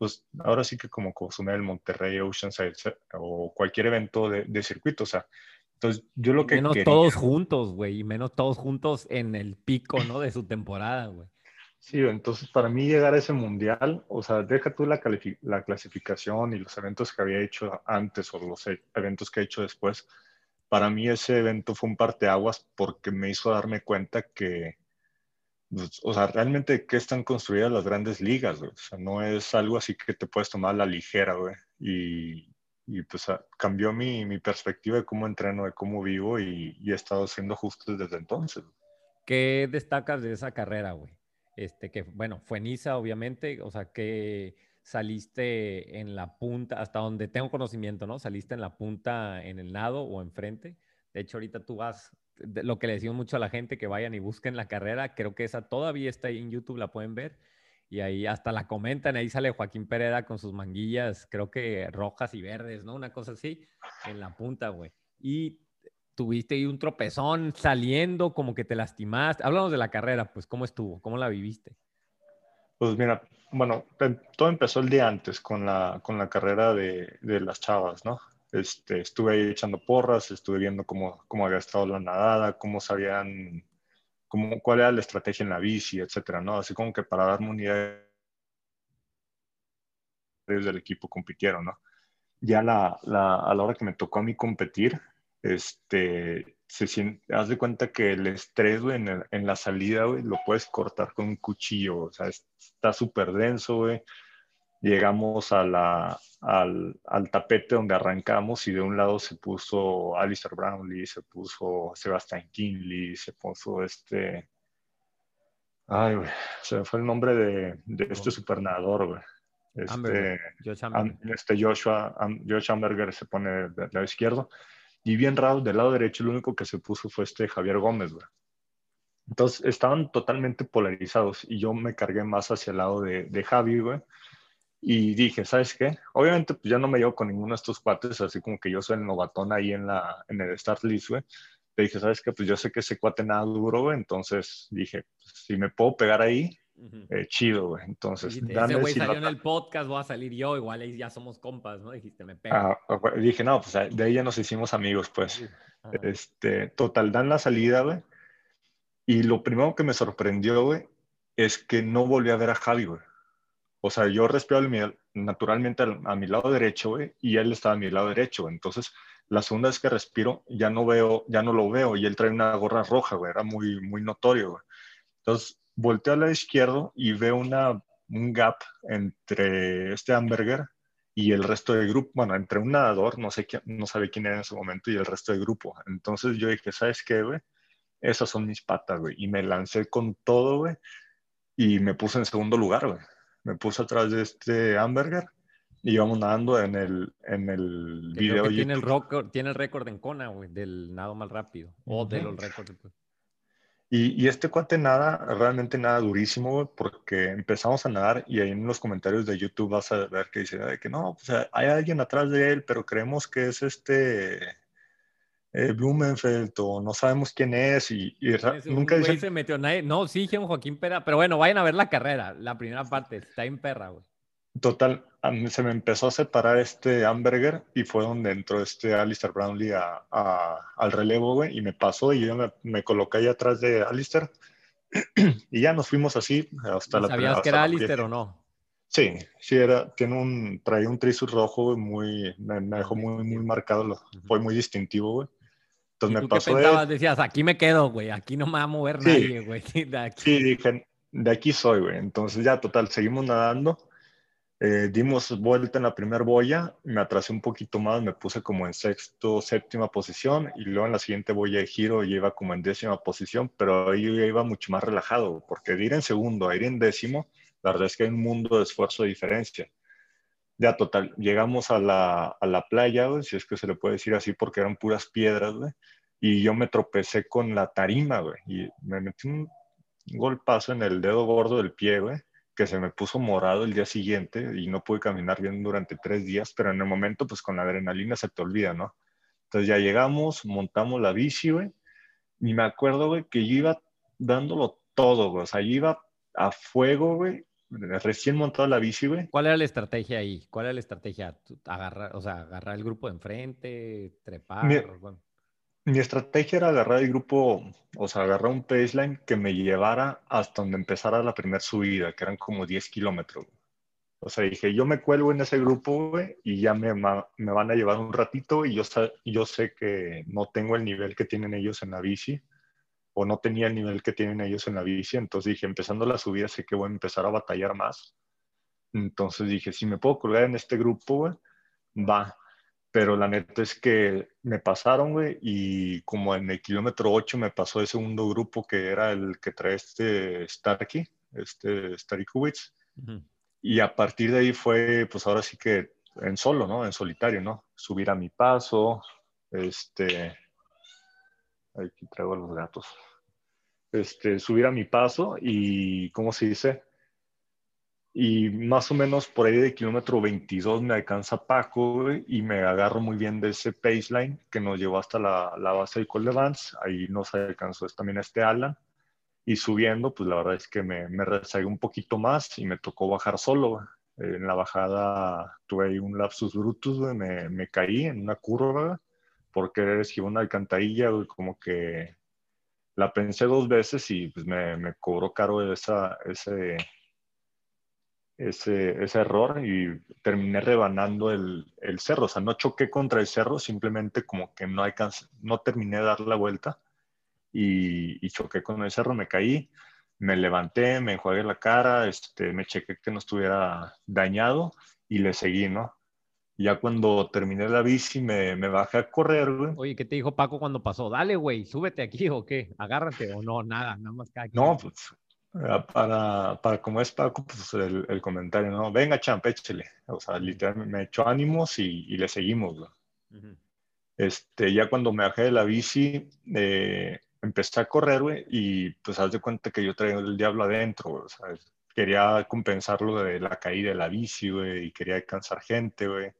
pues ahora sí que como consumir el Monterrey Oceanside o cualquier evento de, de, circuito, o sea, entonces yo lo que menos todos juntos, güey, y menos todos juntos en el pico, ¿no? De su temporada, güey. Sí, entonces para mí llegar a ese mundial, o sea, deja tú la, la clasificación y los eventos que había hecho antes o los e, eventos que he hecho después, para mí ese evento fue un parteaguas porque me hizo darme cuenta que, pues, o sea, realmente qué están construidas las grandes ligas, güey. O sea, no es algo así que te puedes tomar a la ligera, güey. Y, y pues cambió mi, mi, perspectiva de cómo entreno, de cómo vivo y, y he estado haciendo ajustes desde entonces. ¿Qué destacas de esa carrera, güey? Este, que, bueno, fue Niza, obviamente, o sea, que saliste en la punta, hasta donde tengo conocimiento, ¿no? Saliste en la punta en el nado o enfrente. De hecho, ahorita tú vas lo que le decimos mucho a la gente que vayan y busquen la carrera, creo que esa todavía está ahí en YouTube, la pueden ver. Y ahí hasta la comentan, ahí sale Joaquín Pereda con sus manguillas, creo que rojas y verdes, ¿no? Una cosa así, en la punta, güey. Y tuviste ahí un tropezón saliendo, como que te lastimaste. Hablamos de la carrera, pues, ¿cómo estuvo? ¿Cómo la viviste? Pues mira, bueno, todo empezó el día antes con la, con la carrera de, de las chavas, ¿no? Este, estuve ahí echando porras, estuve viendo cómo, cómo había estado la nadada, cómo sabían, cómo, cuál era la estrategia en la bici, etcétera, ¿no? Así como que para darme una idea del equipo compitieron, ¿no? Ya la, la, a la hora que me tocó a mí competir, este, se siente, haz de cuenta que el estrés, güey, en, en, la salida, güey, lo puedes cortar con un cuchillo, o sea, está súper denso, güey llegamos a la, al, al, tapete donde arrancamos y de un lado se puso Alistair Brownlee, se puso Sebastian Kinley, se puso este... Ay, güey, se fue el nombre de, de este supernadador, güey. Este, este Joshua, Josh Amberger se pone del lado izquierdo. Y bien raro, del lado derecho, lo único que se puso fue este Javier Gómez, güey. Entonces estaban totalmente polarizados y yo me cargué más hacia el lado de, de Javi, güey y dije, ¿sabes qué? Obviamente, pues ya no me llevo con ninguno de estos cuates, así como que yo soy el novatón ahí en, la, en el Start List, güey. Le dije, ¿sabes qué? Pues yo sé que ese cuate nada duro, güey. Entonces dije, pues, si me puedo pegar ahí, eh, chido, güey. Entonces, Dijiste, ese güey salió en el podcast, voy a salir yo, igual ahí ya somos compas, ¿no? Dijiste, me pega. Ah, dije, no, pues de ahí ya nos hicimos amigos, pues. Este, total, dan la salida, güey. Y lo primero que me sorprendió, güey, es que no volví a ver a Javi, güey. O sea, yo respiro naturalmente a, mi lado derecho, güey, y él estaba a mi lado derecho. Entonces, la segunda vez que respiro, ya no veo, ya no lo veo, y él trae una gorra roja, güey, era muy, muy notorio, güey. Entonces, volteo al lado izquierdo y veo una, un gap entre este hamburger y el resto del grupo, bueno, entre un nadador, no sé quién, no sabe quién era en ese momento, y el resto del grupo. Entonces yo dije, ¿sabes qué, güey? Esas son mis patas, güey. Y me lancé con todo, güey, y me puse en segundo lugar, güey me puse atrás de este hamburger y íbamos nadando en el, en el video. tiene, el récord, tiene el récord en Kona, güey, del nado más rápido. O de los récords. Pues. Y, y, este cuate nada, realmente nada durísimo, güey, porque empezamos a nadar y ahí en los comentarios de YouTube vas a ver que dice que no, pues hay alguien atrás de él, pero creemos que es este, eh, Blumenfeld o no sabemos quién es y, y un nunca dicen, se metió nadie. No, sí dijeron Joaquín Pera, pero bueno, vayan a ver la carrera, la primera parte, está en perra, güey. total, a mí se me empezó a separar este Amberger y fue donde entró este Alistair Brownlee a- a- al relevo, güey, y me pasó y yo me, me coloqué ahí atrás de Alistair y ya nos fuimos así hasta ¿Y la ¿Sabías hasta que era Alistair o no? Sí, sí, era, tiene un, traía un trisur rojo muy, me, me dejó muy, muy marcado, lo- fue muy distintivo, güey. ¿Y Entonces tú me qué pasó él. pensabas? Decías, aquí me quedo, güey, aquí no me va a mover Sí. nadie, güey. de aquí. Sí, dije, de aquí soy, güey. Entonces ya, total, seguimos nadando. Eh, dimos vuelta en la primera boya, me atrasé un poquito más, me puse como en sexto, séptima posición y luego en la siguiente boya de giro ya iba como en décima posición, pero ahí yo iba mucho más relajado, porque de ir en segundo a ir en décimo, la verdad es que hay un mundo de esfuerzo de diferencia. Ya, total, llegamos a la, a la playa, güey, si es que se le puede decir así, porque eran puras piedras, güey, y yo me tropecé con la tarima, güey, y me metí un golpazo en el dedo gordo del pie, güey, que se me puso morado el día siguiente y no pude caminar bien durante tres días, pero en el momento, pues con la adrenalina se te olvida, ¿no? Entonces ya llegamos, montamos la bici, güey, y me acuerdo, güey, que yo iba dándolo todo, güey, o sea, yo iba a fuego, güey, recién montado la bici, güey. ¿Cuál era la estrategia ahí? ¿Cuál era la estrategia? ¿Tú- Agarrar, o sea, agarrar el grupo de enfrente, trepar. Mi- bueno. Mi estrategia era agarrar el grupo, o sea, agarrar un baseline que me llevara hasta donde empezara la primera subida, que eran como 10 kilómetros. O sea, dije, yo me cuelgo en ese grupo, güey, y ya me, me van a llevar un ratito y yo, yo sé que no tengo el nivel que tienen ellos en la bici, o no tenía el nivel que tienen ellos en la bici, entonces dije, empezando la subida sé que voy a empezar a batallar más. Entonces dije, si me puedo colgar en este grupo, güey, va. Pero la neta es que me pasaron, güey, y como en el kilómetro 8 me pasó el segundo grupo que era el que trae este Starkey, este Starikowicz. Ujú. Y a partir de ahí fue, pues ahora sí que en solo, ¿no? En solitario, ¿no? Subir a mi paso, este... Aquí traigo a los gatos. Este, subir a mi paso y, ¿cómo se dice? Y más o menos por ahí de kilómetro 22 me alcanza Paco y me agarro muy bien de ese baseline que nos llevó hasta la, la base del Col de Vance. Ahí nos alcanzó también este Alan. Y subiendo, pues la verdad es que me, me rezagué un poquito más y me tocó bajar solo. En la bajada tuve ahí un lapsus brutus, me, me caí en una curva por querer esquivar una alcantarilla, güey, como que la pensé dos veces y pues me, me cobró caro esa, ese, ese, ese error y terminé rebanando el, el cerro. O sea, no choqué contra el cerro, simplemente como que no alcancé, no terminé de dar la vuelta y, y choqué con el cerro, me caí, me levanté, me enjuagué la cara, este, me chequé que no estuviera dañado y le seguí, ¿no? Ya cuando terminé la bici me, me bajé a correr, güey. Oye, ¿qué te dijo Paco cuando pasó? Dale, güey, súbete aquí o qué, agárrate o no, nada, nada más cada quien. No, pues eh, para, para como es Paco, pues el, el comentario, ¿no? Venga, champ, échele. O sea, literalmente me echó ánimos y, y le seguimos, güey. Ujú. Este, ya cuando me bajé de la bici, eh, empecé a correr, güey, y pues haz de cuenta que yo traía el diablo adentro, güey, sea, quería compensar lo de la caída de la bici, güey, y quería alcanzar gente, güey.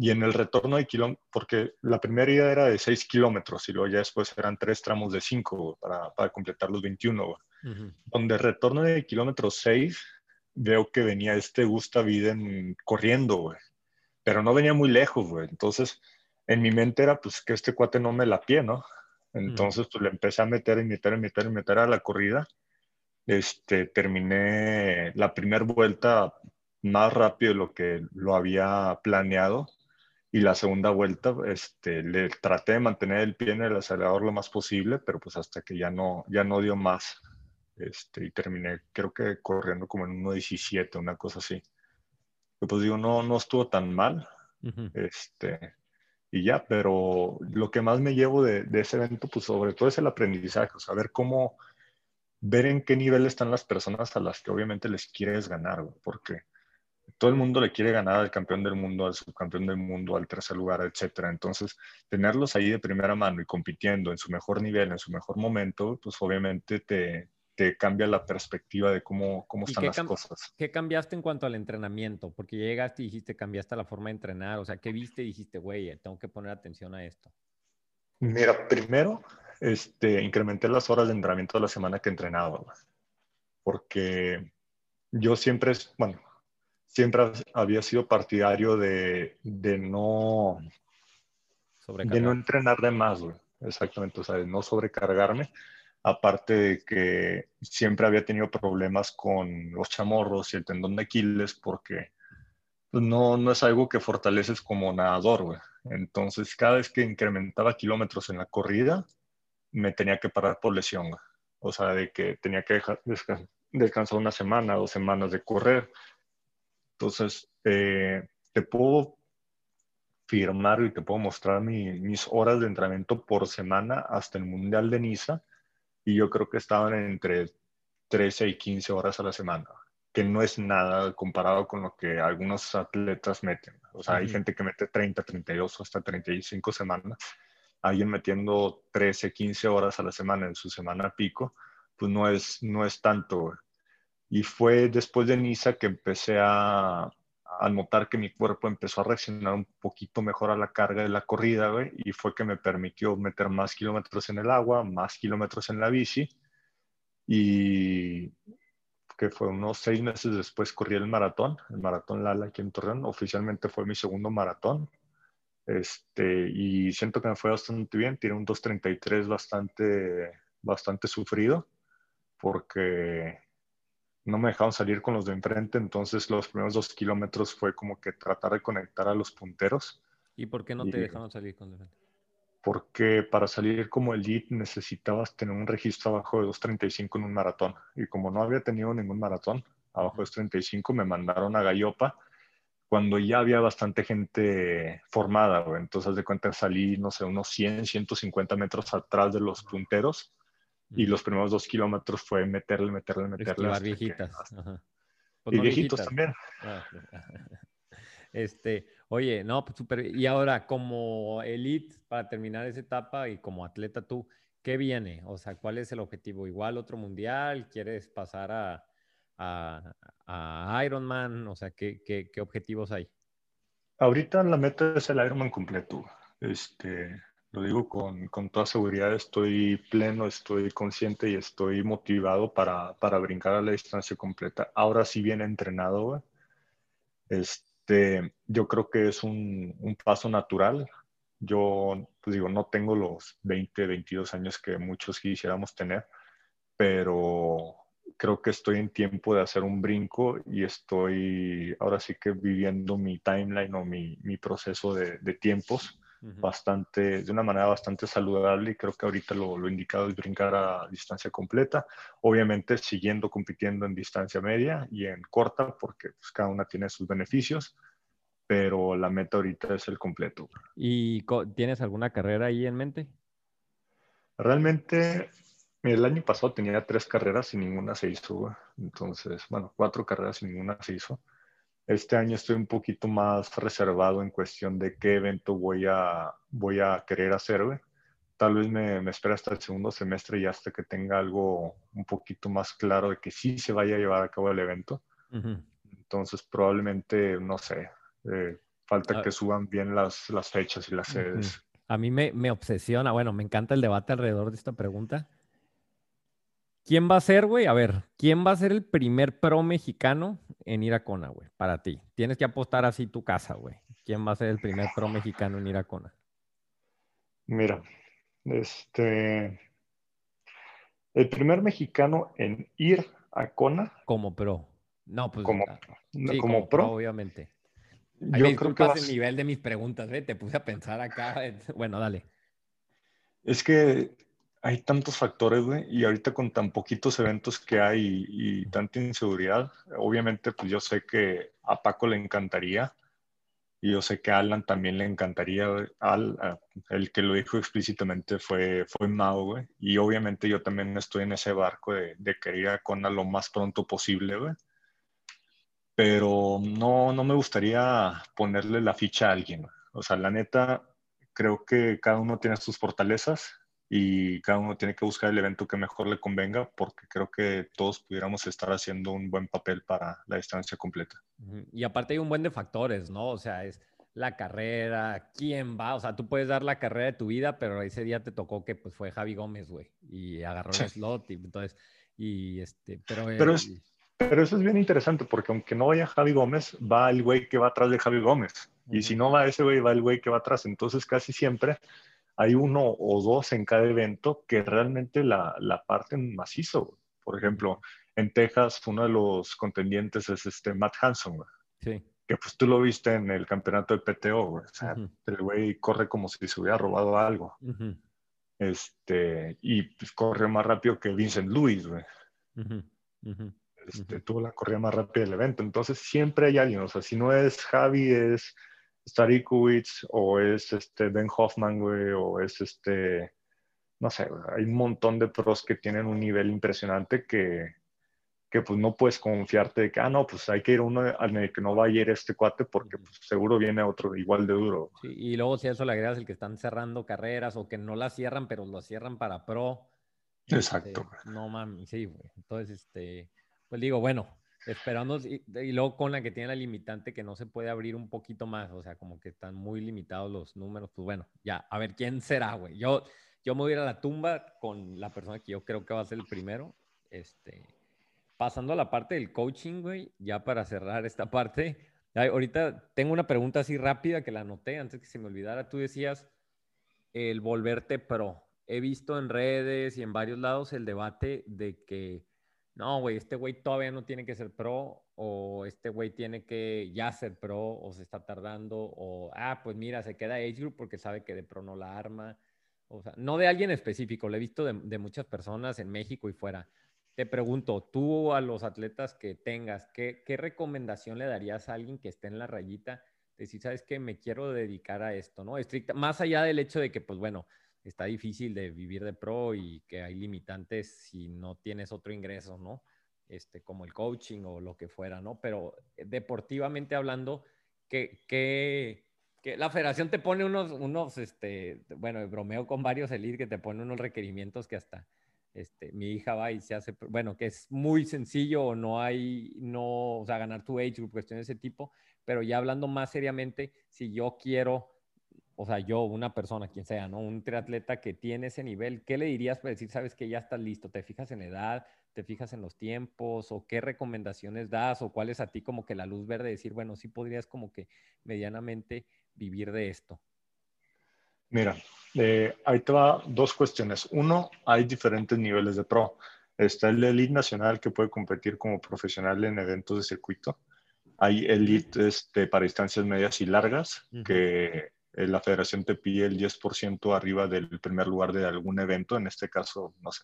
Y en el retorno de kilómetros, porque la primera ida era de 6 kilómetros y luego ya después eran tres tramos de 5 para, para completar los 21, güey. Ujú. Donde retorno de kilómetro 6, veo que venía este Gustav Iden corriendo, güey. Pero no venía muy lejos, güey. Entonces, en mi mente era, pues, que este cuate no me la pie, ¿no? Entonces, pues, le empecé a meter y meter y meter y meter a la corrida. Este, terminé la primera vuelta más rápido de lo que lo había planeado. Y la segunda vuelta, este, le traté de mantener el pie en el acelerador lo más posible, pero pues hasta que ya no, ya no dio más. Este, y terminé, creo que corriendo como en 1.17, una cosa así. Y pues digo, no, no estuvo tan mal. Ujú. Este, y ya, pero lo que más me llevo de, de ese evento, pues sobre todo es el aprendizaje, o sea, ver cómo, ver en qué nivel están las personas a las que obviamente les quieres ganar, porque todo el mundo le quiere ganar al campeón del mundo, al subcampeón del mundo, al tercer lugar, etcétera. Entonces, tenerlos ahí de primera mano y compitiendo en su mejor nivel, en su mejor momento, pues obviamente te, te cambia la perspectiva de cómo, cómo ¿Y están las cosas. ¿Qué cambiaste en cuanto al entrenamiento? Porque llegaste y dijiste, cambiaste la forma de entrenar. O sea, ¿qué viste y dijiste, güey, tengo que poner atención a esto? Mira, primero, este, incrementé las horas de entrenamiento de la semana que entrenaba, porque yo siempre, es- bueno, siempre había sido partidario de, de no, de no entrenar de más, güey. Exactamente, o sea, de no sobrecargarme. Aparte de que siempre había tenido problemas con los chamorros y el tendón de Aquiles porque no, no es algo que fortaleces como nadador, güey. Entonces, cada vez que incrementaba kilómetros en la corrida, me tenía que parar por lesión, güey. O sea, de que tenía que dejar, desca- descansar una semana, dos semanas de correr. Entonces, eh, te puedo firmar y te puedo mostrar mi- mis horas de entrenamiento por semana hasta el Mundial de Niza y yo creo que estaban entre 13 y 15 horas a la semana, que no es nada comparado con lo que algunos atletas meten. O sea, hay gente que mete 30, 32 o hasta 35 semanas. Alguien metiendo 13, 15 horas a la semana en su semana pico, pues no es, no es tanto. Y fue después de Niza que empecé a, a notar que mi cuerpo empezó a reaccionar un poquito mejor a la carga de la corrida, güey, y fue que me permitió meter más kilómetros en el agua, más kilómetros en la bici, y que fue unos seis meses después corrí el maratón, el maratón Lala aquí en Torreón, oficialmente fue mi segundo maratón, este, y siento que me fue bastante bien, tiré un 2.33 bastante, bastante sufrido, porque no me dejaron salir con los de enfrente, entonces los primeros dos kilómetros fue como que tratar de conectar a los punteros, ¿Y por qué no te dejaron salir con defensa? porque para salir como elite necesitabas tener un registro abajo de 2.35 en un maratón, y como no había tenido ningún maratón abajo de 2.35, me mandaron a Gallopa cuando ya había bastante gente formada, entonces de cuenta salí, no sé, unos 100, 150 metros atrás de los punteros, y los primeros dos kilómetros fue meterle, meterle, meterle. Hasta que- viejitas. hasta- Ajá. Pues y no viejitos viejitas. también. Ah, Este, oye, no, pues súper. Y ahora, como elite, para terminar esa etapa y como atleta tú, ¿qué viene? O sea, ¿cuál es el objetivo? ¿Igual otro mundial? ¿Quieres pasar a, a, a Ironman? O sea, ¿qué, qué, qué objetivos hay? Ahorita la meta es el Ironman completo. Este, lo digo con, con toda seguridad, estoy pleno, estoy consciente y estoy motivado para, para brincar a la distancia completa. Ahora sí bien entrenado. Este, yo creo que es un, un paso natural. Yo, pues digo, no tengo los 20, 22 años que muchos quisiéramos tener, pero creo que estoy en tiempo de hacer un brinco y estoy ahora sí que viviendo mi timeline o mi, mi proceso de, de tiempos Bastante, de una manera bastante saludable y creo que ahorita lo, lo indicado es brincar a distancia completa, obviamente siguiendo compitiendo en distancia media y en corta porque pues, cada una tiene sus beneficios, pero la meta ahorita es el completo. ¿Y co- tienes alguna carrera ahí en mente? Realmente el año pasado tenía tres carreras y ninguna se hizo, entonces, bueno, cuatro carreras y ninguna se hizo. Este año estoy un poquito más reservado en cuestión de qué evento voy a, voy a querer hacer, güey. Tal vez me, me espera hasta el segundo semestre y hasta que tenga algo un poquito más claro de que sí se vaya a llevar a cabo el evento. Entonces, probablemente, no sé, eh, falta Ah. que suban bien las, las fechas y las sedes. A mí me, me obsesiona, bueno, me encanta el debate alrededor de esta pregunta. ¿Quién va a ser, güey? A ver, ¿quién va a ser el primer pro mexicano en ir a Kona, güey? Para ti. Tienes que apostar así tu casa, güey. ¿Quién va a ser el primer pro mexicano en ir a Kona? Mira, este, el primer mexicano en ir a Kona Como pro. No, pues. como, ah, no, sí, como pro, obviamente. Ay, yo me creo que vas- el nivel de mis preguntas, ¿eh? Te puse a pensar acá. Bueno, dale. es que hay tantos factores, güey, y ahorita con tan poquitos eventos que hay y, y tanta inseguridad, obviamente, pues yo sé que a Paco le encantaría y yo sé que a Alan también le encantaría. Al, a- el que lo dijo explícitamente fue, fue Mao, güey, y obviamente yo también estoy en ese barco de, de querer ir a Kona lo más pronto posible, güey. Pero no, no me gustaría ponerle la ficha a alguien. O sea, la neta, creo que cada uno tiene sus fortalezas y cada uno tiene que buscar el evento que mejor le convenga porque creo que todos pudiéramos estar haciendo un buen papel para la distancia completa. Y aparte hay un buen de factores, ¿no? O sea, es la carrera, quién va, o sea, tú puedes dar la carrera de tu vida, pero ese día te tocó que pues fue Javi Gómez, güey, y agarró el slot y entonces, y este, pero... Pero, es, pero eso es bien interesante porque aunque no vaya Javi Gómez, va el güey que va atrás de Javi Gómez. Y si no va ese güey, va el güey que va atrás. Entonces casi siempre hay uno o dos en cada evento que realmente la, la parten macizo. Por ejemplo, en Texas uno de los contendientes es este Matt Hanson, Sí. Que pues tú lo viste en el campeonato de PTO, güey. O sea, el güey corre como si se hubiera robado algo. Este, y pues, corre más rápido que Vincent Lewis, güey. Este, tuvo la corrida más rápida del evento. Entonces siempre hay alguien, o sea, si no es Javi, es Starikowicz o es este Ben Hoffman, güey, o es este, no sé, hay un montón de pros que tienen un nivel impresionante que, que pues no puedes confiarte de que, ah, no, pues hay que ir uno al que no va a ir este cuate porque pues, seguro viene otro igual de duro. y luego si a eso le agregas el que están cerrando carreras o que no las cierran, pero lo cierran para pro. Exacto. Este, no mames, sí, güey. Entonces, este, pues digo, bueno, esperando y, luego con la que tiene la limitante que no se puede abrir un poquito más, o sea, como que están muy limitados los números, pues bueno, ya, a ver quién será, güey. Yo, yo me voy a ir a la tumba con la persona que yo creo que va a ser el primero. Este, pasando a la parte del coaching, güey, ya para cerrar esta parte. ahorita tengo una pregunta así rápida que la anoté antes que se me olvidara. Tú decías el volverte pro. He visto en redes y en varios lados el debate de que no, güey, este güey todavía no tiene que ser pro, o este güey tiene que ya ser pro, o se está tardando, o, ah, pues mira, se queda Age Group porque sabe que de pro no la arma. O sea, no de alguien específico, lo he visto de, muchas personas en México y fuera. Te pregunto, tú a los atletas que tengas, ¿qué, ¿qué, recomendación le darías a alguien que esté en la rayita? De si sabes que me quiero dedicar a esto, ¿no? Estricta, más allá del hecho de que, pues bueno, está difícil de vivir de pro y que hay limitantes si no tienes otro ingreso, ¿no? Este, como el coaching o lo que fuera, ¿no? Pero eh, deportivamente hablando, que, que, que la federación te pone unos, unos, este, bueno, bromeo con varios elite que te pone unos requerimientos que hasta, este, mi hija va y se hace, bueno, que es muy sencillo o no hay, no, o sea, ganar tu age group, cuestiones de ese tipo, pero ya hablando más seriamente, si yo quiero o sea, yo, una persona, quien sea, ¿no? Un triatleta que tiene ese nivel, ¿qué le dirías para decir, sabes que ya estás listo? ¿Te fijas en edad? ¿Te fijas en los tiempos? ¿O qué recomendaciones das? ¿O cuál es a ti como que la luz verde de decir, bueno, sí podrías como que medianamente vivir de esto? Mira, eh, ahí te va dos cuestiones. Uno, hay diferentes niveles de pro. Está el elite nacional que puede competir como profesional en eventos de circuito. Hay elite este, para distancias medias y largas, que eh, la federación te pide el 10% arriba del primer lugar de algún evento, en este caso, no sé,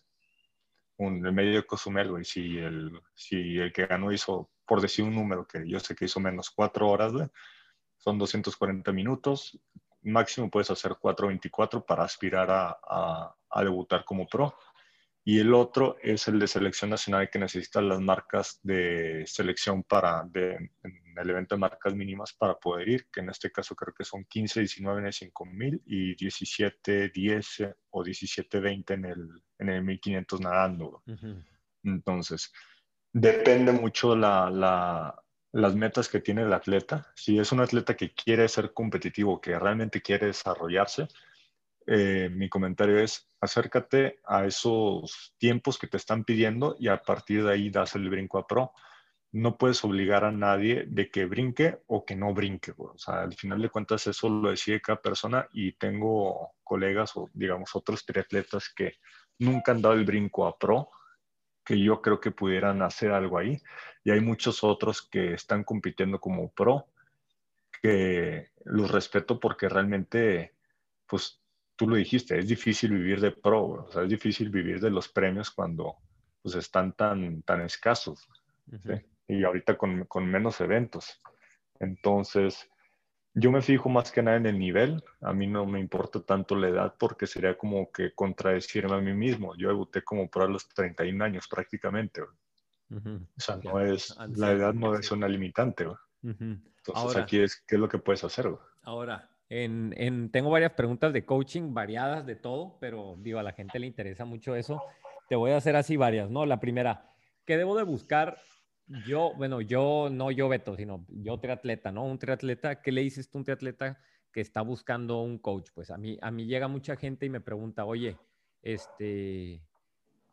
un, el medio de Cozumel, y si el, si el que ganó hizo, por decir un número, que yo sé que hizo menos cuatro horas, son 240 minutos, máximo puedes hacer 4.24 para aspirar a, a debutar como pro. Y el otro es el de selección nacional que necesita las marcas de selección para en el evento de marcas mínimas para poder ir, que en este caso creo que son 15, 19 en el 5000 y 17, 10 o 17, 20 en el, en el 1500 nadando. Entonces, depende mucho la, la, las metas que tiene el atleta. Si es un atleta que quiere ser competitivo, que realmente quiere desarrollarse, eh, mi comentario es acércate a esos tiempos que te están pidiendo y a partir de ahí das el brinco a pro. No puedes obligar a nadie de que brinque o que no brinque. O sea, al final de cuentas eso lo decide cada persona y tengo colegas o digamos otros triatletas que nunca han dado el brinco a pro, que yo creo que pudieran hacer algo ahí. Y hay muchos otros que están compitiendo como pro, que los respeto porque realmente pues tú lo dijiste, es difícil vivir de pro, o sea, es difícil vivir de los premios cuando pues están tan, tan escasos, y ahorita con, con, menos eventos. Entonces, yo me fijo más que nada en el nivel, a mí no me importa tanto la edad porque sería como que contradecirme a mí mismo. Yo debuté como pro a los 31 años prácticamente. O sea, no es, la edad no es una limitante. Entonces, aquí es, ¿qué es lo que puedes hacer? Ahora, en, tengo varias preguntas de coaching, variadas de todo, pero digo, a la gente le interesa mucho eso. Te voy a hacer así varias, ¿no? La primera, ¿qué debo de buscar Yo, bueno, yo, no yo Beto, sino yo triatleta, ¿no? Un triatleta, ¿qué le dices tú a un triatleta que está buscando un coach? Pues a mí, a mí llega mucha gente y me pregunta, oye, este,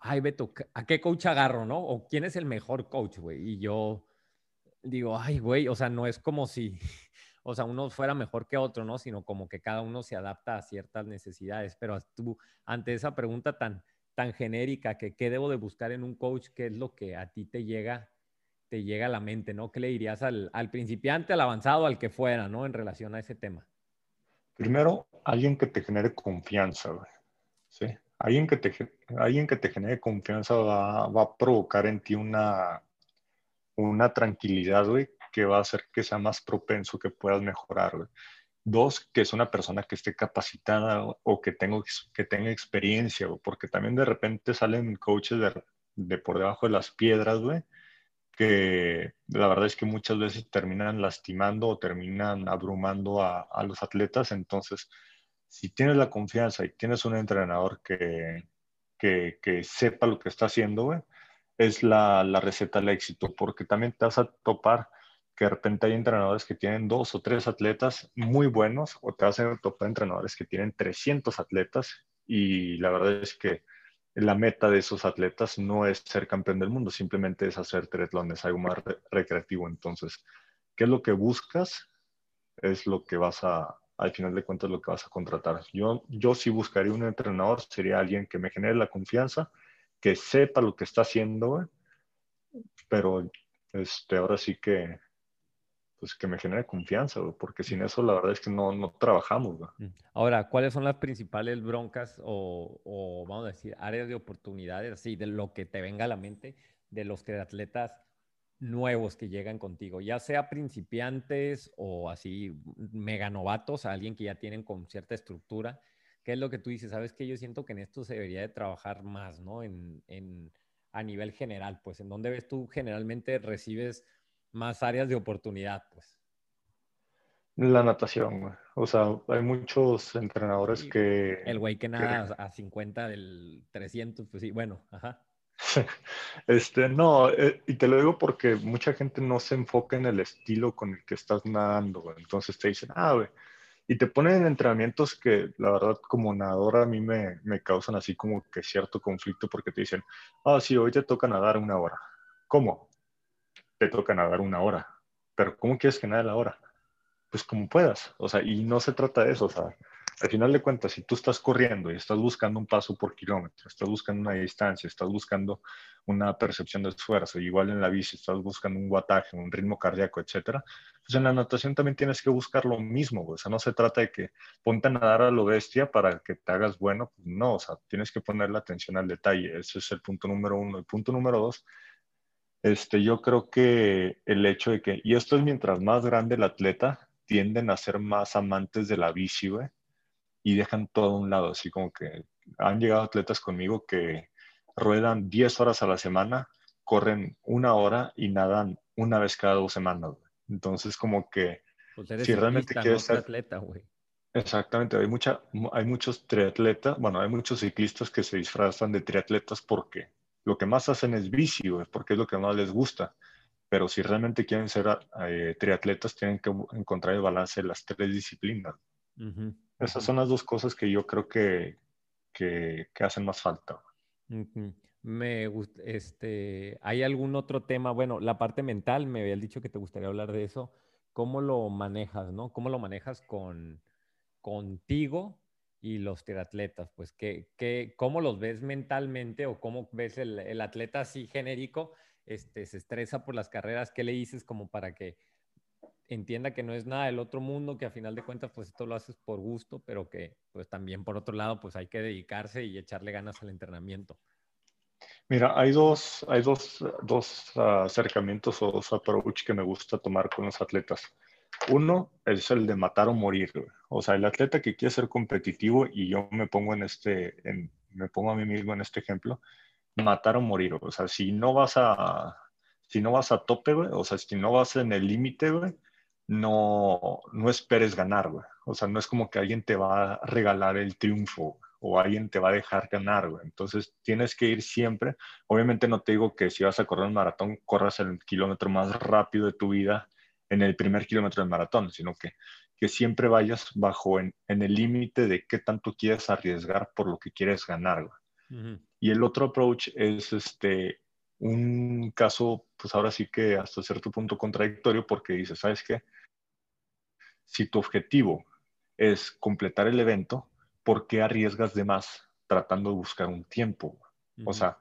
ay Beto, ¿a qué coach agarro, no? O quién es el mejor coach, güey. Y yo digo, ay, güey, o sea, no es como si, o sea, uno fuera mejor que otro, ¿no? Sino como que cada uno se adapta a ciertas necesidades. Pero tú, ante esa pregunta tan, tan genérica, que qué debo de buscar en un coach, qué es lo que a ti te llega te llega a la mente, ¿no? ¿Qué le dirías al, principiante, al avanzado, al que fuera, ¿no? En relación a ese tema. Primero, alguien que te genere confianza, güey. ¿Sí? Alguien que te, alguien que te genere confianza va, a provocar en ti una, una tranquilidad, güey, que va a hacer que sea más propenso que puedas mejorar, güey. Dos, que es una persona que esté capacitada o que, tengo, que tenga experiencia, güey, porque también de repente salen coaches de, de por debajo de las piedras, güey, que la verdad es que muchas veces terminan lastimando o terminan abrumando a, los atletas. Entonces, si tienes la confianza y tienes un entrenador que, que, sepa lo que está haciendo, es la, la, receta al éxito, porque también te vas a topar que de repente hay entrenadores que tienen dos o tres atletas muy buenos, o te vas a topar entrenadores que tienen 300 atletas, y la verdad es que la meta de esos atletas no es ser campeón del mundo, simplemente es hacer triatlones, algo más recreativo. Entonces, ¿qué es lo que buscas? Es lo que vas a, al final de cuentas, lo que vas a contratar. Yo, yo sí buscaría un entrenador, sería alguien que me genere la confianza, que sepa lo que está haciendo, pero este, ahora sí que pues que me genere confianza, porque sin eso la verdad es que no, no trabajamos. Ahora, ¿cuáles son las principales broncas o, vamos a decir, áreas de oportunidades, así, de lo que te venga a la mente de los atletas nuevos que llegan contigo, ya sea principiantes o así mega novatos, alguien que ya tienen con cierta estructura? ¿Qué es lo que tú dices? Sabes que yo siento que en esto se debería de trabajar más, ¿no? En, en, a nivel general, pues, ¿en dónde ves tú generalmente recibes más áreas de oportunidad, pues. La natación, güey. O sea, hay muchos entrenadores que... El güey que nada a 50 del 300, pues sí, bueno, ajá. Este, no, eh, y te lo digo porque mucha gente no se enfoca en el estilo con el que estás nadando, güey. Entonces te dicen, ah, güey. Y te ponen entrenamientos que, la verdad, como nadador a mí me, me causan así como que cierto conflicto porque te dicen, ah, sí, hoy te toca nadar una hora. ¿Cómo? Te toca nadar una hora. Pero ¿cómo quieres que nade la hora? Pues como puedas. O sea, y no se trata de eso. O sea, al final de cuentas, si tú estás corriendo y estás buscando un paso por kilómetro, estás buscando una distancia, estás buscando una percepción de esfuerzo, igual en la bici estás buscando un guataje, un ritmo cardíaco, etcétera, pues en la natación también tienes que buscar lo mismo. O sea, no se trata de que ponte a nadar a lo bestia para que te hagas bueno. Pues no, o sea, tienes que poner la atención al detalle. Ese es el punto número uno. El punto número dos este, yo creo que el hecho de que, y esto es mientras más grande el atleta, tienden a ser más amantes de la bici, güey, y dejan todo a un lado, así como que han llegado atletas conmigo que ruedan 10 horas a la semana, corren una hora y nadan una vez cada dos semanas, güey. Entonces, como que pues si realmente quieres ser atleta, güey. Exactamente, hay, mucha, hay muchos triatletas, bueno, hay muchos ciclistas que se disfrazan de triatletas porque lo que más hacen es bici, porque es lo que más les gusta. Pero si realmente quieren ser eh, triatletas, tienen que encontrar el balance de las tres disciplinas. Esas son las dos cosas que yo creo que, que, hacen más falta. Me gusta, este, ¿hay algún otro tema? Bueno, la parte mental, me habías dicho que te gustaría hablar de eso. ¿Cómo lo manejas, no? ¿Cómo lo manejas con, contigo y los triatletas, pues, ¿qué, qué, ¿cómo los ves mentalmente o cómo ves el, el, atleta así genérico? Este, se estresa por las carreras, ¿qué le dices como para que entienda que no es nada del otro mundo, que a final de cuentas, pues esto lo haces por gusto, pero que pues también por otro lado, pues hay que dedicarse y echarle ganas al entrenamiento? Mira, hay dos, hay dos, dos acercamientos o dos approach que me gusta tomar con los atletas. Uno es el de matar o morir. O sea, el atleta que quiere ser competitivo y yo me pongo en este, me pongo a mí mismo en este ejemplo, matar o morir. O sea, si no vas a, si no vas a tope, o sea, si no vas en el límite, no, no esperes ganar, O sea, no es como que alguien te va a regalar el triunfo. o alguien te va a dejar ganar, güey. Entonces tienes que ir siempre. Obviamente no te digo que si vas a correr un maratón, corras el kilómetro más rápido de tu vida en el primer kilómetro del maratón, sino que, que siempre vayas bajo en, en el límite de qué tanto quieres arriesgar por lo que quieres ganar. Y el otro approach es este, un caso, pues ahora sí que hasta cierto punto contradictorio porque dices, ¿sabes qué? Si tu objetivo es completar el evento, ¿por qué arriesgas de más tratando de buscar un tiempo? O sea,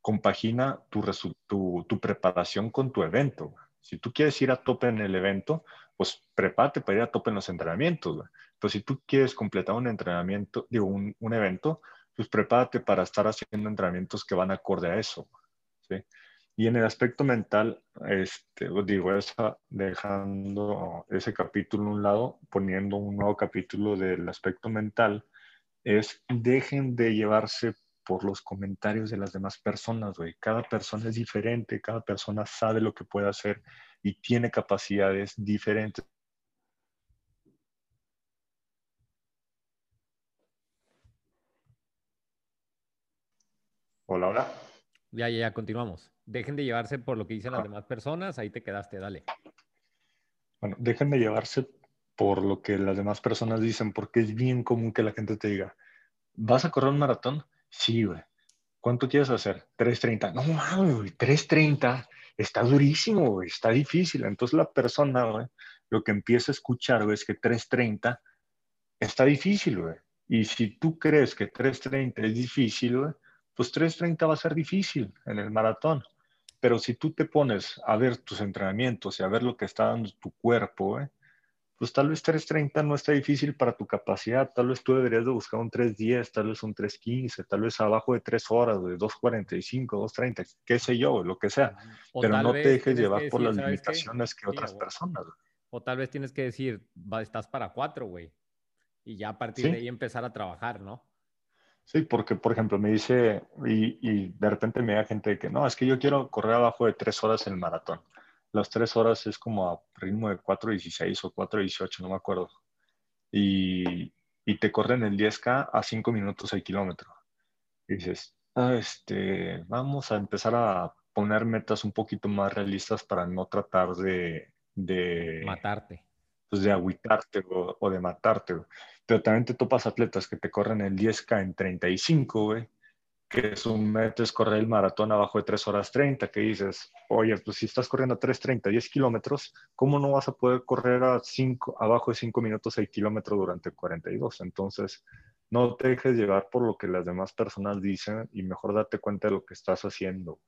compagina tu, tu, tu, preparación con tu evento. Si tú quieres ir a tope en el evento, pues prepárate para ir a tope en los entrenamientos. Pero si tú quieres completar un entrenamiento, digo, un, evento, pues prepárate para estar haciendo entrenamientos que van acorde a eso. ¿sí? Y en el aspecto mental, este, digo, esa, dejando ese capítulo a un lado, poniendo un nuevo capítulo del aspecto mental, es dejen de llevarse por los comentarios de las demás personas, güey. Cada persona es diferente, cada persona sabe lo que puede hacer y tiene capacidades diferentes. Hola, hola. Ya, ya, ya, continuamos. Dejen de llevarse por lo que dicen las demás personas, ahí te quedaste, dale. Bueno, dejen de llevarse por lo que las demás personas dicen, porque es bien común que la gente te diga, ¿vas a correr un maratón? Sí, güey. ¿Cuánto quieres hacer? 3.30. No mames, güey, 3.30 está durísimo, güey, está difícil. Entonces la persona, güey, lo que empieza a escuchar, güey, es que 3.30 está difícil, güey. Y si tú crees que 3.30 es difícil, güey, pues 3.30 va a ser difícil en el maratón. Pero si tú te pones a ver tus entrenamientos y a ver lo que está dando tu cuerpo, ¿eh? Pues tal vez 3.30 no está difícil para tu capacidad. Tal vez tú deberías de buscar un 3.10, tal vez un 3.15, tal vez abajo de 3 horas, de 2.45, 2.30, qué sé yo, lo que sea. O Pero no te dejes llevar por las limitaciones que otras personas. O tal vez tienes que decir, va, estás para 4, güey. Y ya a partir de ahí empezar a trabajar, ¿no? Sí, porque, por ejemplo, me dice, y, y, de repente me da gente que no, es que yo quiero correr abajo de tres horas en el maratón. Las tres horas es como a ritmo de 4.16 o 4.18, no me acuerdo. Y, y te corren el 10K a 5 minutos el kilómetro. Y dices, ah, este, vamos a empezar a poner metas un poquito más realistas para no tratar de... de Matarte. Pues de agüitarte o, o de matarte. Pero también te topas atletas que te corren el 10K en 35, güey, que su meta es correr el maratón abajo de 3 horas 30, que dices, oye, pues si estás corriendo a 3.30, 10 kilómetros, ¿cómo no vas a poder correr a 5, abajo de 5 minutos el kilómetro durante 42? Entonces, no te dejes llevar por lo que las demás personas dicen y mejor date cuenta de lo que estás haciendo.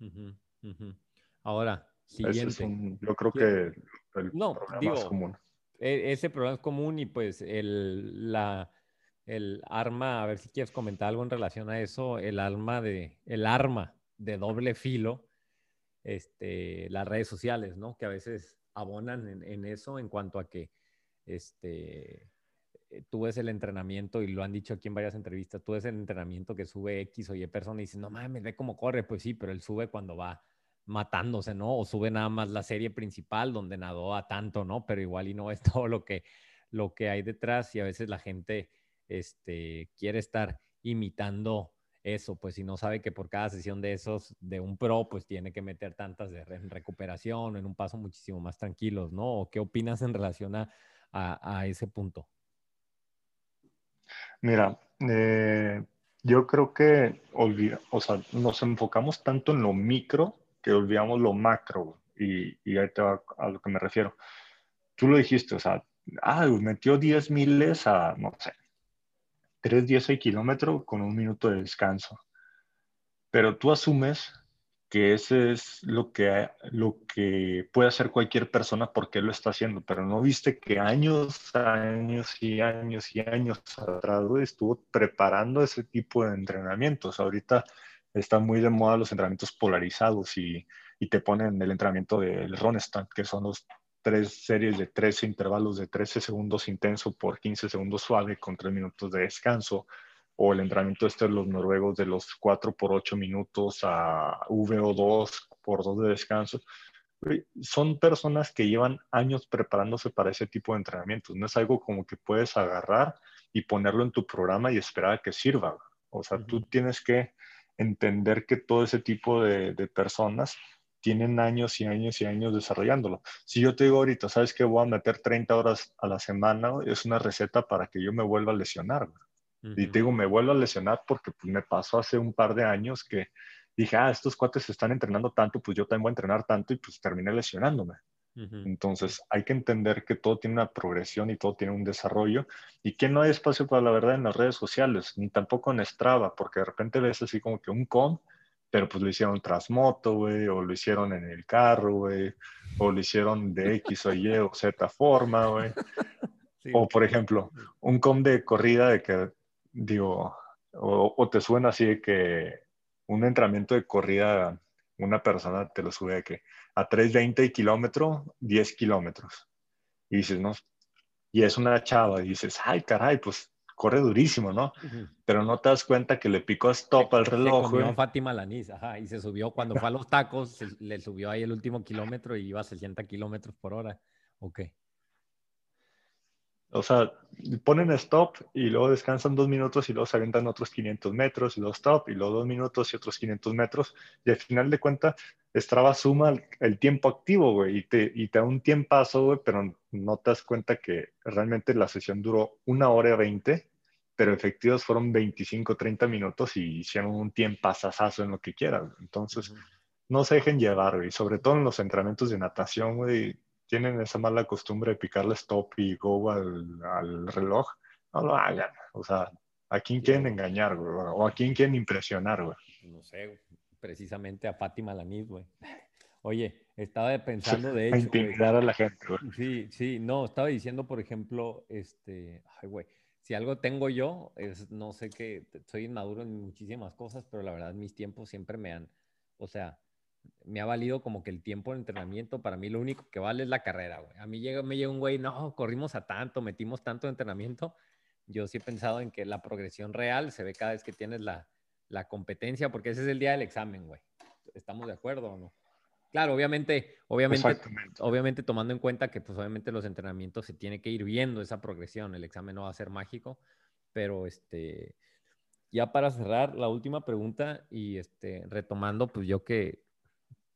Uh -huh, uh -huh. Ahora, siguiente. Es un, yo creo que el no, problema digo, más común. E, ese problema es común y pues el, la, el arma, a ver si quieres comentar algo en relación a eso, el arma de, el arma de doble filo, este, las redes sociales, ¿no? Que a veces abonan en, en eso en cuanto a que, este, tú ves el entrenamiento y lo han dicho aquí en varias entrevistas, tú ves el entrenamiento que sube X o Y persona y dices, no mames, ve cómo corre, pues sí, pero él sube cuando va matándose, ¿no? O sube nada más la serie principal donde nadó a tanto, ¿no? Pero igual y no es todo lo que, lo que hay detrás y a veces la gente este, quiere estar imitando eso, pues si no sabe que por cada sesión de esos, de un pro, pues tiene que meter tantas de recuperación, en un paso muchísimo más tranquilos, ¿no? ¿O ¿Qué opinas en relación a, a, a ese punto? Mira, eh, yo creo que olvida, o sea, nos enfocamos tanto en lo micro que olvidamos lo macro. Y, y ahí te va a lo que me refiero. Tú lo dijiste, o sea, ah, metió 10 miles a, no sé, 3 días el kilómetro con un minuto de descanso. Pero tú asumes que ese es lo que, lo que puede hacer cualquier persona porque lo está haciendo, pero no viste que años, años y años y años atrás estuvo preparando ese tipo de entrenamientos. Ahorita están muy de moda los entrenamientos polarizados y, y te ponen el entrenamiento del Ronestadt, que son los tres series de 13 intervalos de 13 segundos intenso por 15 segundos suave con 3 minutos de descanso, o el entrenamiento este de los noruegos de los 4 por 8 minutos a VO2 por 2 de descanso. son personas que llevan años preparándose para ese tipo de entrenamientos. No es algo como que puedes agarrar y ponerlo en tu programa y esperar a que sirva. O sea, tú tienes que entender que todo ese tipo de, personas tienen años y años y años desarrollándolo. Si yo te digo ahorita, ¿sabes que voy a meter 30 horas a la semana? Es una receta para que yo me vuelva a lesionar. Y te digo, me vuelvo a lesionar porque pues, me pasó hace un par de años que dije, ah, estos cuates están entrenando tanto, pues yo también voy a entrenar tanto y pues terminé lesionándome. Entonces hay que entender que todo tiene una progresión y todo tiene un desarrollo y que no hay espacio para la verdad en las redes sociales, ni tampoco en Strava, porque de repente ves así como que un com, pero pues lo hicieron tras moto, güey, o lo hicieron en el carro, güey, o lo hicieron de X o Y o Z forma, güey. O por ejemplo, un com de corrida de que, digo, o, o te suena así de que un entrenamiento de corrida, una persona te lo sube de que a 3.20 kilómetros, 10 kilómetros. Y dices, no, y es una chava, y dices, ay, caray, pues corre durísimo, ¿no? Pero no te das cuenta que le picó stop al reloj. Se Fátima Lanís, ajá, y se subió cuando fue a los tacos, le subió ahí el último kilómetro y iba a 60 kilómetros por hora. Ok. O sea, ponen stop y luego descansan dos minutos y luego se aventan otros 500 metros y luego stop y luego dos minutos y otros 500 metros. Y al final de cuentas, Strava suma el, tiempo activo, güey, y te, y te da un tiempazo, güey, pero no te das cuenta que realmente la sesión duró una hora y 20, pero efectivos fueron 25, 30 minutos y hicieron un tiempazazazo en lo que quieras. Entonces, no se dejen llevar, güey, sobre todo en los entrenamientos de natación, güey, tienen esa mala costumbre de picarle stop y go al, reloj, no lo hagan. O sea, ¿a quién quieren engañar, güey? ¿O a quién quieren impresionar, güey? No sé, precisamente a Fátima Laniz, güey. Oye, estaba pensando de hecho. A intimidar a la gente, güey. Sí, sí, no, estaba diciendo, por ejemplo, este, ay, güey, si algo tengo yo, es, no sé qué, soy inmaduro en muchísimas cosas, pero la verdad mis tiempos siempre me han, o sea, me ha valido como que el tiempo de entrenamiento, para mí lo único que vale es la carrera, güey. A mí llega, me llega un güey, no, corrimos a tanto, metimos tanto de entrenamiento. Yo sí he pensado en que la progresión real se ve cada vez que tienes la, la competencia, porque ese es el día del examen, güey. ¿Estamos de acuerdo o no? Claro, obviamente, obviamente, obviamente tomando en cuenta que pues obviamente los entrenamientos se tiene que ir viendo esa progresión, el examen no va a ser mágico, pero este, ya para cerrar, la última pregunta y este, retomando, pues yo que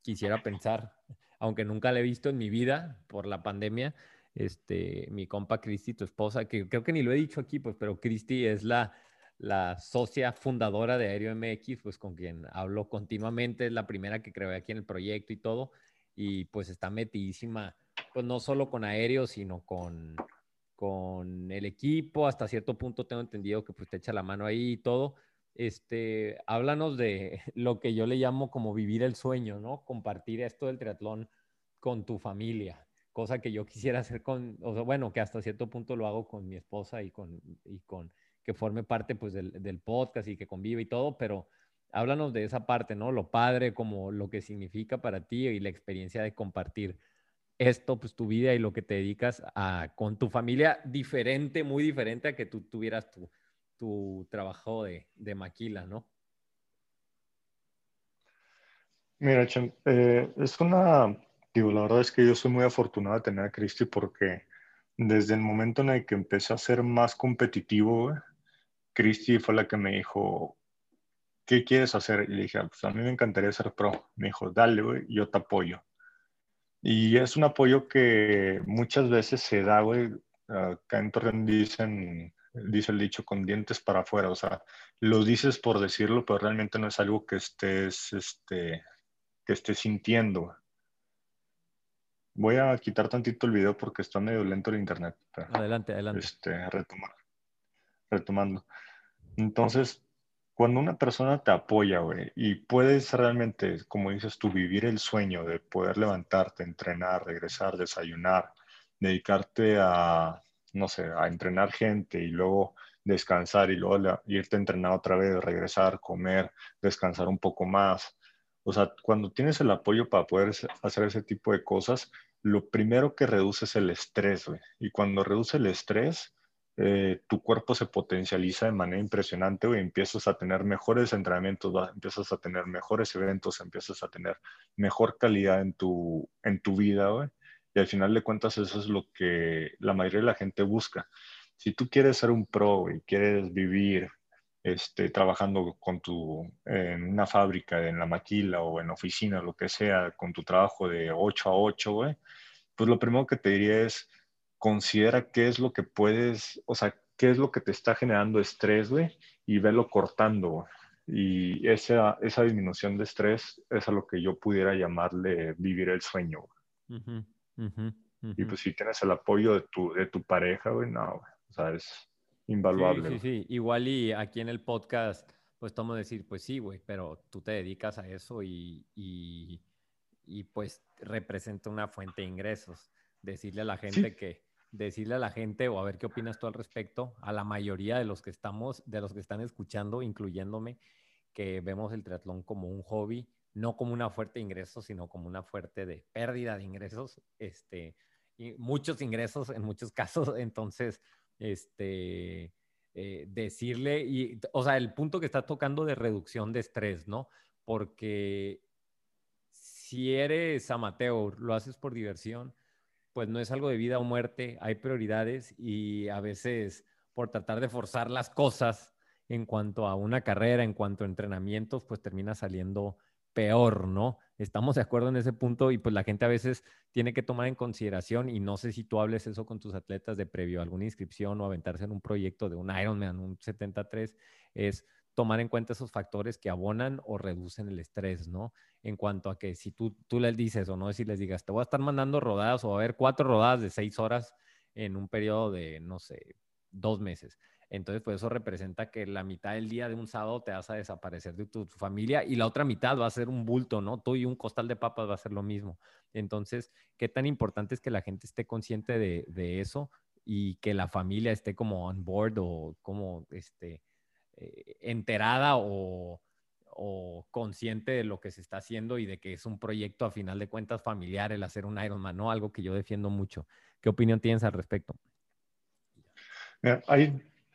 quisiera pensar, aunque nunca la he visto en mi vida por la pandemia, este, mi compa Cristi, tu esposa, que creo que ni lo he dicho aquí, pues, pero Cristi es la, la socia fundadora de Aéreo MX, pues con quien hablo continuamente, es la primera que creó aquí en el proyecto y todo, y pues está metidísima, pues no solo con Aéreo, sino con, con el equipo, hasta cierto punto tengo entendido que pues te echa la mano ahí y todo, este, háblanos de lo que yo le llamo como vivir el sueño, ¿no? Compartir esto del triatlón con tu familia, cosa que yo quisiera hacer con, o sea, bueno, que hasta cierto punto lo hago con mi esposa y con, y con que forme parte pues del, podcast y que convive y todo, pero háblanos de esa parte, ¿no? Lo padre, como lo que significa para ti y la experiencia de compartir esto, pues tu vida y lo que te dedicas a, con tu familia diferente, muy diferente a que tú tuvieras tu, tu trabajo de, de maquila, ¿no? Mira, eh, es una, digo, la verdad es que yo soy muy afortunado de tener a Cristi porque desde el momento en el que empecé a ser más competitivo, Cristi fue la que me dijo, ¿qué quieres hacer? Y le dije, ah, pues a mí me encantaría ser pro. Me dijo, dale, güey, yo te apoyo. Y es un apoyo que muchas veces se da, güey, acá en Torreón dicen, dice el dicho, con dientes para afuera. O sea, lo dices por decirlo, pero realmente no es algo que estés, este, que estés sintiendo. Voy a quitar tantito el video porque está medio lento el internet. adelante, adelante. Este, retomar, retomando. Entonces, cuando una persona te apoya, güey, y puedes realmente, como dices tú, vivir el sueño de poder levantarte, entrenar, regresar, desayunar, dedicarte a, no sé, a entrenar gente y luego descansar y luego irte a entrenar otra vez, regresar, comer, descansar un poco más. O sea, cuando tienes el apoyo para poder hacer ese tipo de cosas, lo primero que reduce es el estrés, güey. Y cuando reduce el estrés, eh, tu cuerpo se potencializa de manera impresionante, güey, empiezas a tener mejores entrenamientos, empiezas a tener mejores eventos, empiezas a tener mejor calidad en tu, en tu vida, güey. Y al final de cuentas eso es lo que la mayoría de la gente busca. Si tú quieres ser un pro y quieres vivir este, trabajando con tu, en una fábrica, en la maquila o en oficina, lo que sea, con tu trabajo de 8 a 8, güey, pues lo primero que te diría es, considera qué es lo que puedes, o sea, qué es lo que te está generando estrés, güey, y velo cortando. Y esa, esa disminución de estrés es a lo que yo pudiera llamarle vivir el sueño. Y pues si tienes el apoyo de tu, de tu pareja, güey, no, o sea, es invaluable. Sí, sí, sí, igual y aquí en el podcast, pues tomo decir, pues sí, güey, pero tú te dedicas a eso y, y, y, pues representa una fuente de ingresos. Decirle a la gente que, decirle a la gente o a ver qué opinas tú al respecto, a la mayoría de los que estamos, de los que están escuchando, incluyéndome, que vemos el triatlón como un hobby, no como una fuerte de ingresos, sino como una fuerte de pérdida de ingresos, este, y muchos ingresos en muchos casos, entonces, este, eh, decirle, y, o sea, el punto que está tocando de reducción de estrés, ¿no? Porque si eres amateur, lo haces por diversión, pues no es algo de vida o muerte, hay prioridades y a veces por tratar de forzar las cosas en cuanto a una carrera, en cuanto a entrenamientos, pues termina saliendo peor, ¿no? Estamos de acuerdo en ese punto y pues la gente a veces tiene que tomar en consideración y no sé si tú hables eso con tus atletas de previo a alguna inscripción o aventarse en un proyecto de un Ironman, un 73, es tomar en cuenta esos factores que abonan o reducen el estrés, ¿no? En cuanto a que si tú, tú les dices o no, si les digas, te voy a estar mandando rodadas o a haber cuatro rodadas de seis horas en un periodo de, no sé, dos meses. Entonces, pues eso representa que la mitad del día de un sábado te vas a desaparecer de tu, familia y la otra mitad va a ser un bulto, ¿no? Tú y un costal de papas va a ser lo mismo. Entonces, ¿qué tan importante es que la gente esté consciente de, eso y que la familia esté como on board o como, este, eh, enterada o, consciente de lo que se está haciendo y de que es un proyecto a final de cuentas familiar el hacer un Ironman, ¿no? Algo que yo defiendo mucho. ¿Qué opinión tienes al respecto?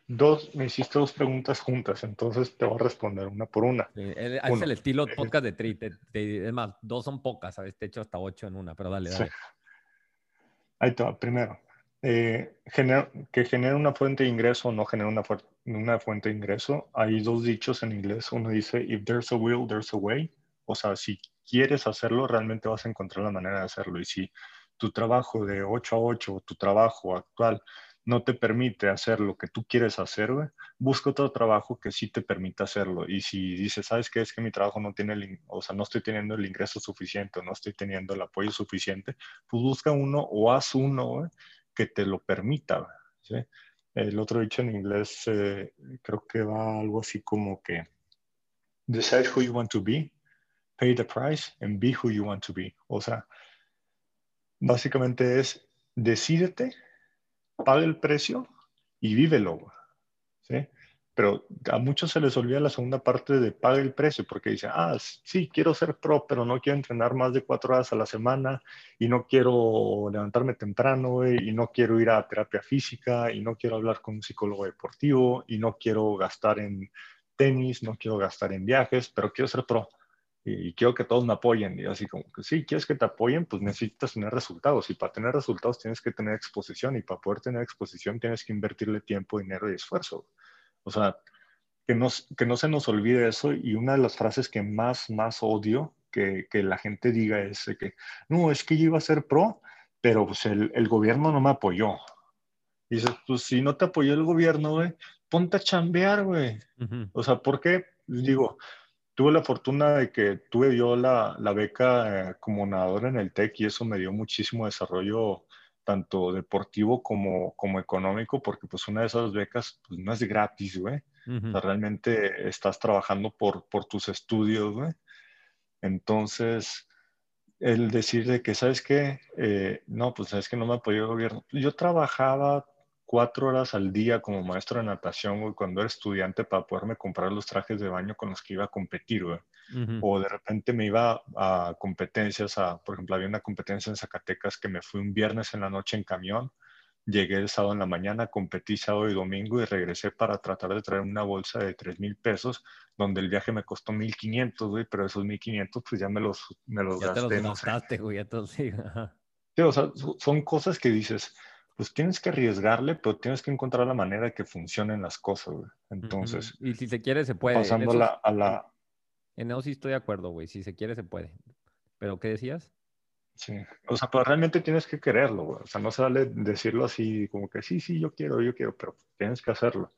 Dos, me hiciste dos preguntas juntas, entonces te voy a responder una por una. es el estilo podcast de Tri, es más, dos son pocas, ¿sabes? Te he hecho hasta ocho en una, pero dale, dale. Ahí te va, primero. Eh, que genera una fuente de ingreso o no genera una, una fuente de ingreso. Hay dos dichos en inglés. Uno dice, if there's a will, there's a way. O sea, si quieres hacerlo, realmente vas a encontrar la manera de hacerlo. Y si tu trabajo de 8 a 8, tu trabajo actual, no te permite hacer lo que tú quieres hacer, busca otro trabajo que sí te permita hacerlo. Y si dices, ¿sabes qué? Es que mi trabajo no tiene, el, o sea, no estoy teniendo el ingreso suficiente, no estoy teniendo el apoyo suficiente, pues busca uno o haz uno, que te lo permita. El otro dicho en inglés eh, creo que va algo así como que decide who you want to be, pay the price and be who you want to be. O sea, básicamente es decídete, paga el precio y vívelo. ¿sí? pero a muchos se les olvida la segunda parte de paga el precio, porque dicen, ah, sí, quiero ser pro, pero no quiero entrenar más de cuatro horas a la semana y no quiero levantarme temprano y no quiero ir a terapia física y no quiero hablar con un psicólogo deportivo y no quiero gastar en tenis, no quiero gastar en viajes, pero quiero ser pro y, quiero que todos me apoyen. Y así como que sí, quieres que te apoyen, pues necesitas tener resultados y para tener resultados tienes que tener exposición y para poder tener exposición tienes que invertirle tiempo, dinero y esfuerzo. O sea, que, nos, que no se nos olvide eso y una de las frases que más, más odio que, que la gente diga es que, no, es que yo iba a ser pro, pero pues el, el gobierno no me apoyó. Y dices, pues si no te apoyó el gobierno, güey, ponte a chambear, güey. O sea, ¿por qué? Digo, tuve la fortuna de que tuve yo la, la beca eh, como nadador en el TEC y eso me dio muchísimo desarrollo tanto deportivo como, como económico, porque pues una de esas becas pues, no es gratis, güey. o sea, realmente estás trabajando por, por tus estudios, güey. Entonces, el decir de que, ¿sabes qué? Eh, no, pues sabes que no me apoyó el gobierno. Yo trabajaba cuatro horas al día como maestro de natación, güey, cuando era estudiante para poderme comprar los trajes de baño con los que iba a competir, güey. O de repente me iba a competencias, a, por ejemplo, había una competencia en Zacatecas que me fui un viernes en la noche en camión Llegué el sábado en la mañana, competí sábado y domingo y regresé para tratar de traer una bolsa de 3 mil pesos, donde el viaje me costó 1500, güey, pero esos 1500 pues ya me los, me los Ya te gasté, los no sé. gastaste, güey, te los- sí, o sea, so- son cosas que dices, pues tienes que arriesgarle, pero tienes que encontrar la manera de que funcionen las cosas, güey. Entonces. Y si se quiere, se puede. Pasando a eso, la, a la, en eso sí estoy de acuerdo, güey. Si se quiere, se puede. ¿Pero qué decías? Sí, o sea, pero realmente tienes que quererlo, güey. O sea, no se vale decirlo así como que sí, sí, yo quiero, yo quiero, pero tienes que hacerlo.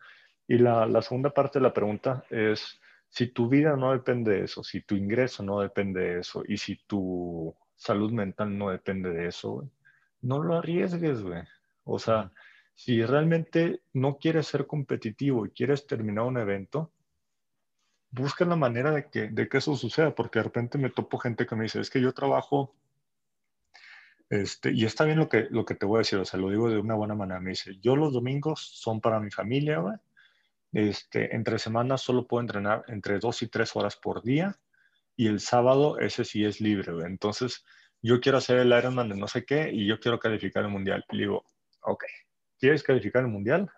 Y la, la segunda parte de la pregunta es, si tu vida no depende de eso, si tu ingreso no depende de eso, y si tu salud mental no depende de eso, güey, no lo arriesgues, güey. O sea, si realmente no quieres ser competitivo y quieres terminar un evento, busca la manera de que, de que eso suceda, porque de repente me topo gente que me dice, es que yo trabajo este, y está bien lo que, lo que te voy a decir, o sea, lo digo de una buena manera. Me dice, yo los domingos son para mi familia. Este, entre semanas solo puedo entrenar entre dos y tres horas por día y el sábado ese sí es libre. Entonces, yo quiero hacer el Ironman de no sé qué y yo quiero calificar el mundial. Y digo, ok, ¿quieres calificar el mundial?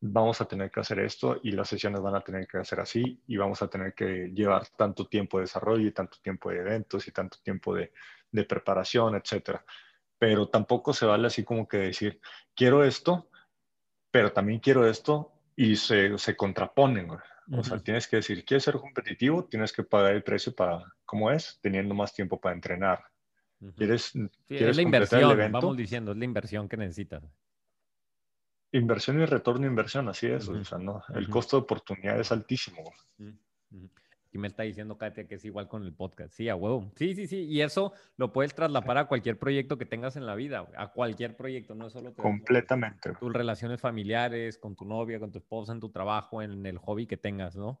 Vamos a tener que hacer esto y las sesiones van a tener que hacer así y vamos a tener que llevar tanto tiempo de desarrollo y tanto tiempo de eventos y tanto tiempo de, de preparación, etcétera. Pero tampoco se vale así como que decir, quiero esto, pero también quiero esto y se, se contraponen. O sea, Ujú. tienes que decir, quieres ser competitivo, tienes que pagar el precio para, ¿cómo es? Teniendo más tiempo para entrenar. ¿Quieres, Sí, quieres es la el inversión, vamos diciendo, es la inversión que necesitas. Inversión y retorno de inversión, así es. O sea, no, el costo de oportunidad es altísimo. Y me está diciendo Katia que es igual con el podcast. Sí, a huevo. Sí, sí, sí. Y eso lo puedes traslapar a cualquier proyecto que tengas en la vida, a cualquier proyecto, no solo te- Completamente. tus relaciones familiares, con tu novia, con tu esposa, en tu trabajo, en el hobby que tengas, ¿no?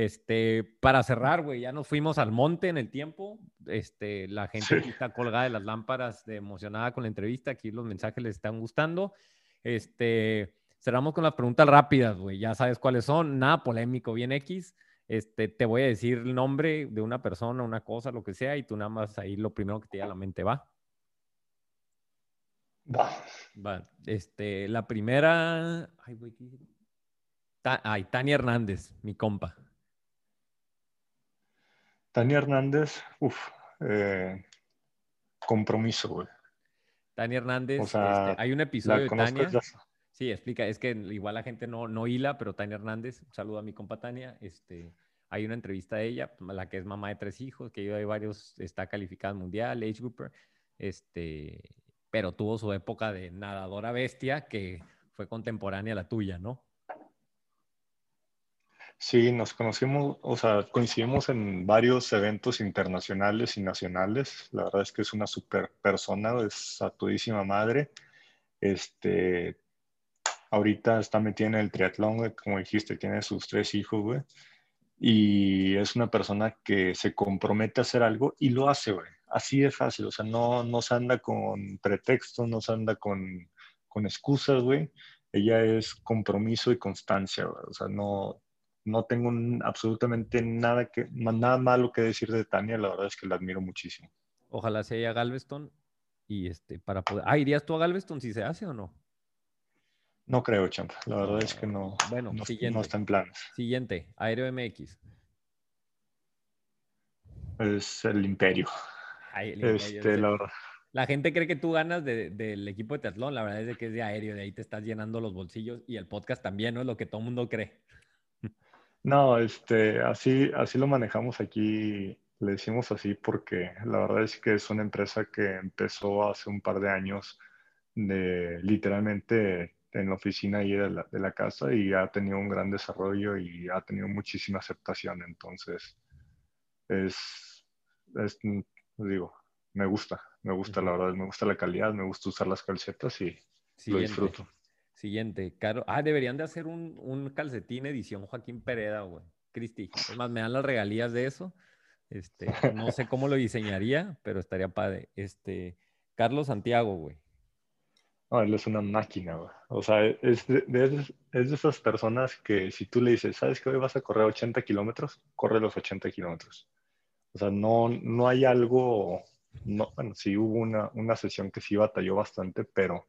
Este, para cerrar, güey, ya nos fuimos al monte en el tiempo. Este, la gente Sí. aquí está colgada de las lámparas, de emocionada con la entrevista. Aquí los mensajes les están gustando. Este, cerramos con las preguntas rápidas, güey. Ya sabes cuáles son. Nada polémico, bien X. Este, te voy a decir el nombre de una persona, una cosa, lo que sea, y tú nada más ahí lo primero que te llegue a la mente va. Va. Va, este, la primera. Ay, güey, ¿qué? Ta- ay, Tania Hernández, mi compa. Tania Hernández, uff, compromiso, güey. Tania Hernández, O sea, este, hay un episodio de Tania. Sí, explica, es que igual la gente no, no hila, pero Tania Hernández, un saludo a mi compa Tania. Este, hay una entrevista de ella, la que es mamá de tres hijos, que lleva varios, está calificada al mundial, age grouper, este, pero tuvo su época de nadadora bestia que fue contemporánea a la tuya, ¿no? Sí, nos conocimos, o sea, coincidimos en varios eventos internacionales y nacionales. La verdad es que es una super persona, es a madre. Este, ahorita está metida en el triatlón, como dijiste, tiene sus tres hijos, güey. Y es una persona que se compromete a hacer algo y lo hace, güey. Así de fácil, o sea, no, no se anda con pretextos, no se anda con, con excusas, güey. Ella es compromiso y constancia, güey. O sea, no, no tengo absolutamente nada, que, nada malo que decir de Tania, la verdad es que la admiro muchísimo. Ojalá se haya Galveston y este, para poder... Ah, ¿irías tú a Galveston si se hace o no? No creo, champ. La verdad es que no, Bueno, no, siguiente. no está en planes. Siguiente, Aéreo MX. Es el imperio. Ay, el imperio, Este, la verdad. La gente cree que tú ganas de- del equipo de triatlón, la verdad es que es de aéreo, de ahí te estás llenando los bolsillos y el podcast también, ¿no? Es lo que todo el mundo cree. No, este, así, así lo manejamos aquí, le decimos así porque la verdad es que es una empresa que empezó hace un par de años de literalmente en la oficina ahí de la, de la casa y ha tenido un gran desarrollo y ha tenido muchísima aceptación. Entonces, es, es, digo, me gusta, me gusta, la verdad, me gusta la calidad, me gusta usar las calcetas y lo disfruto. Siguiente, Caro. Ah, deberían de hacer un, un calcetín edición Joaquín Pereda, güey. Cristi. Es más, me dan las regalías de eso. Este, no sé cómo lo diseñaría, pero estaría padre. Este, Carlos Santiago, güey. No, él es una máquina, güey. O sea, es de, de es de esas personas que si tú le dices, ¿sabes que hoy vas a correr 80 kilómetros? Corre los 80 kilómetros. O sea, no, no hay algo, no, bueno, sí hubo una, una sesión que sí batalló bastante, pero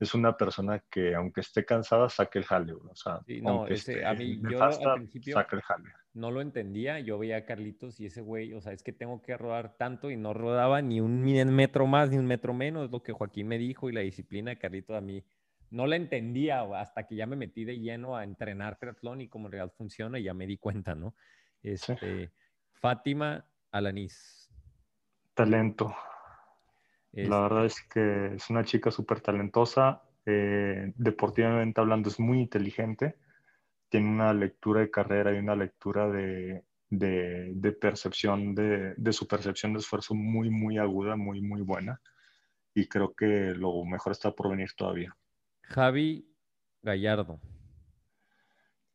es una persona que aunque esté cansada, saque el jale. O sea, Sí, no, aunque ese- esté a mí- yo al principio- saca el jale. no lo entendía. Yo veía a Carlitos y ese güey, o sea, es que tengo que rodar tanto y no rodaba ni un metro más ni un metro menos, es lo que Joaquín me dijo y la disciplina de Carlitos a mí no la entendía hasta que ya me metí de lleno a entrenar triatlón y cómo en realidad funciona y ya me di cuenta, ¿no? Este, Fátima Alanís. Talento. Es- La verdad es que es una chica súper talentosa. eh, deportivamente hablando, es muy inteligente. Tiene una lectura de carrera y una lectura de, de- de percepción, de, de su percepción de esfuerzo muy, muy aguda, muy, muy buena. Y creo que lo mejor está por venir todavía. Javi Gallardo.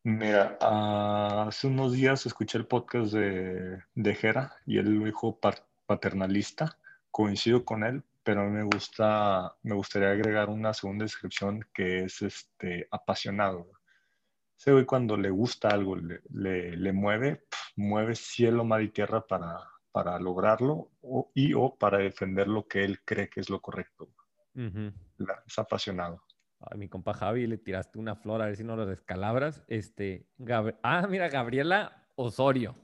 Mira, ah, hace unos días escuché el podcast de, de Jera y él lo dijo paternalista. Coincido con él, pero a mí me gusta, me gustaría agregar una segunda descripción que es este, apasionado. Ese güey cuando le gusta algo, le, le- le mueve, pf, mueve cielo, mar y tierra para, para lograrlo o- y o para defender lo que él cree que es lo correcto. Ujú. La- es apasionado. A mi compa Javi le tiraste una flor a ver si no lo descalabras. Este, Gab- ah, mira, Gabriela Osorio.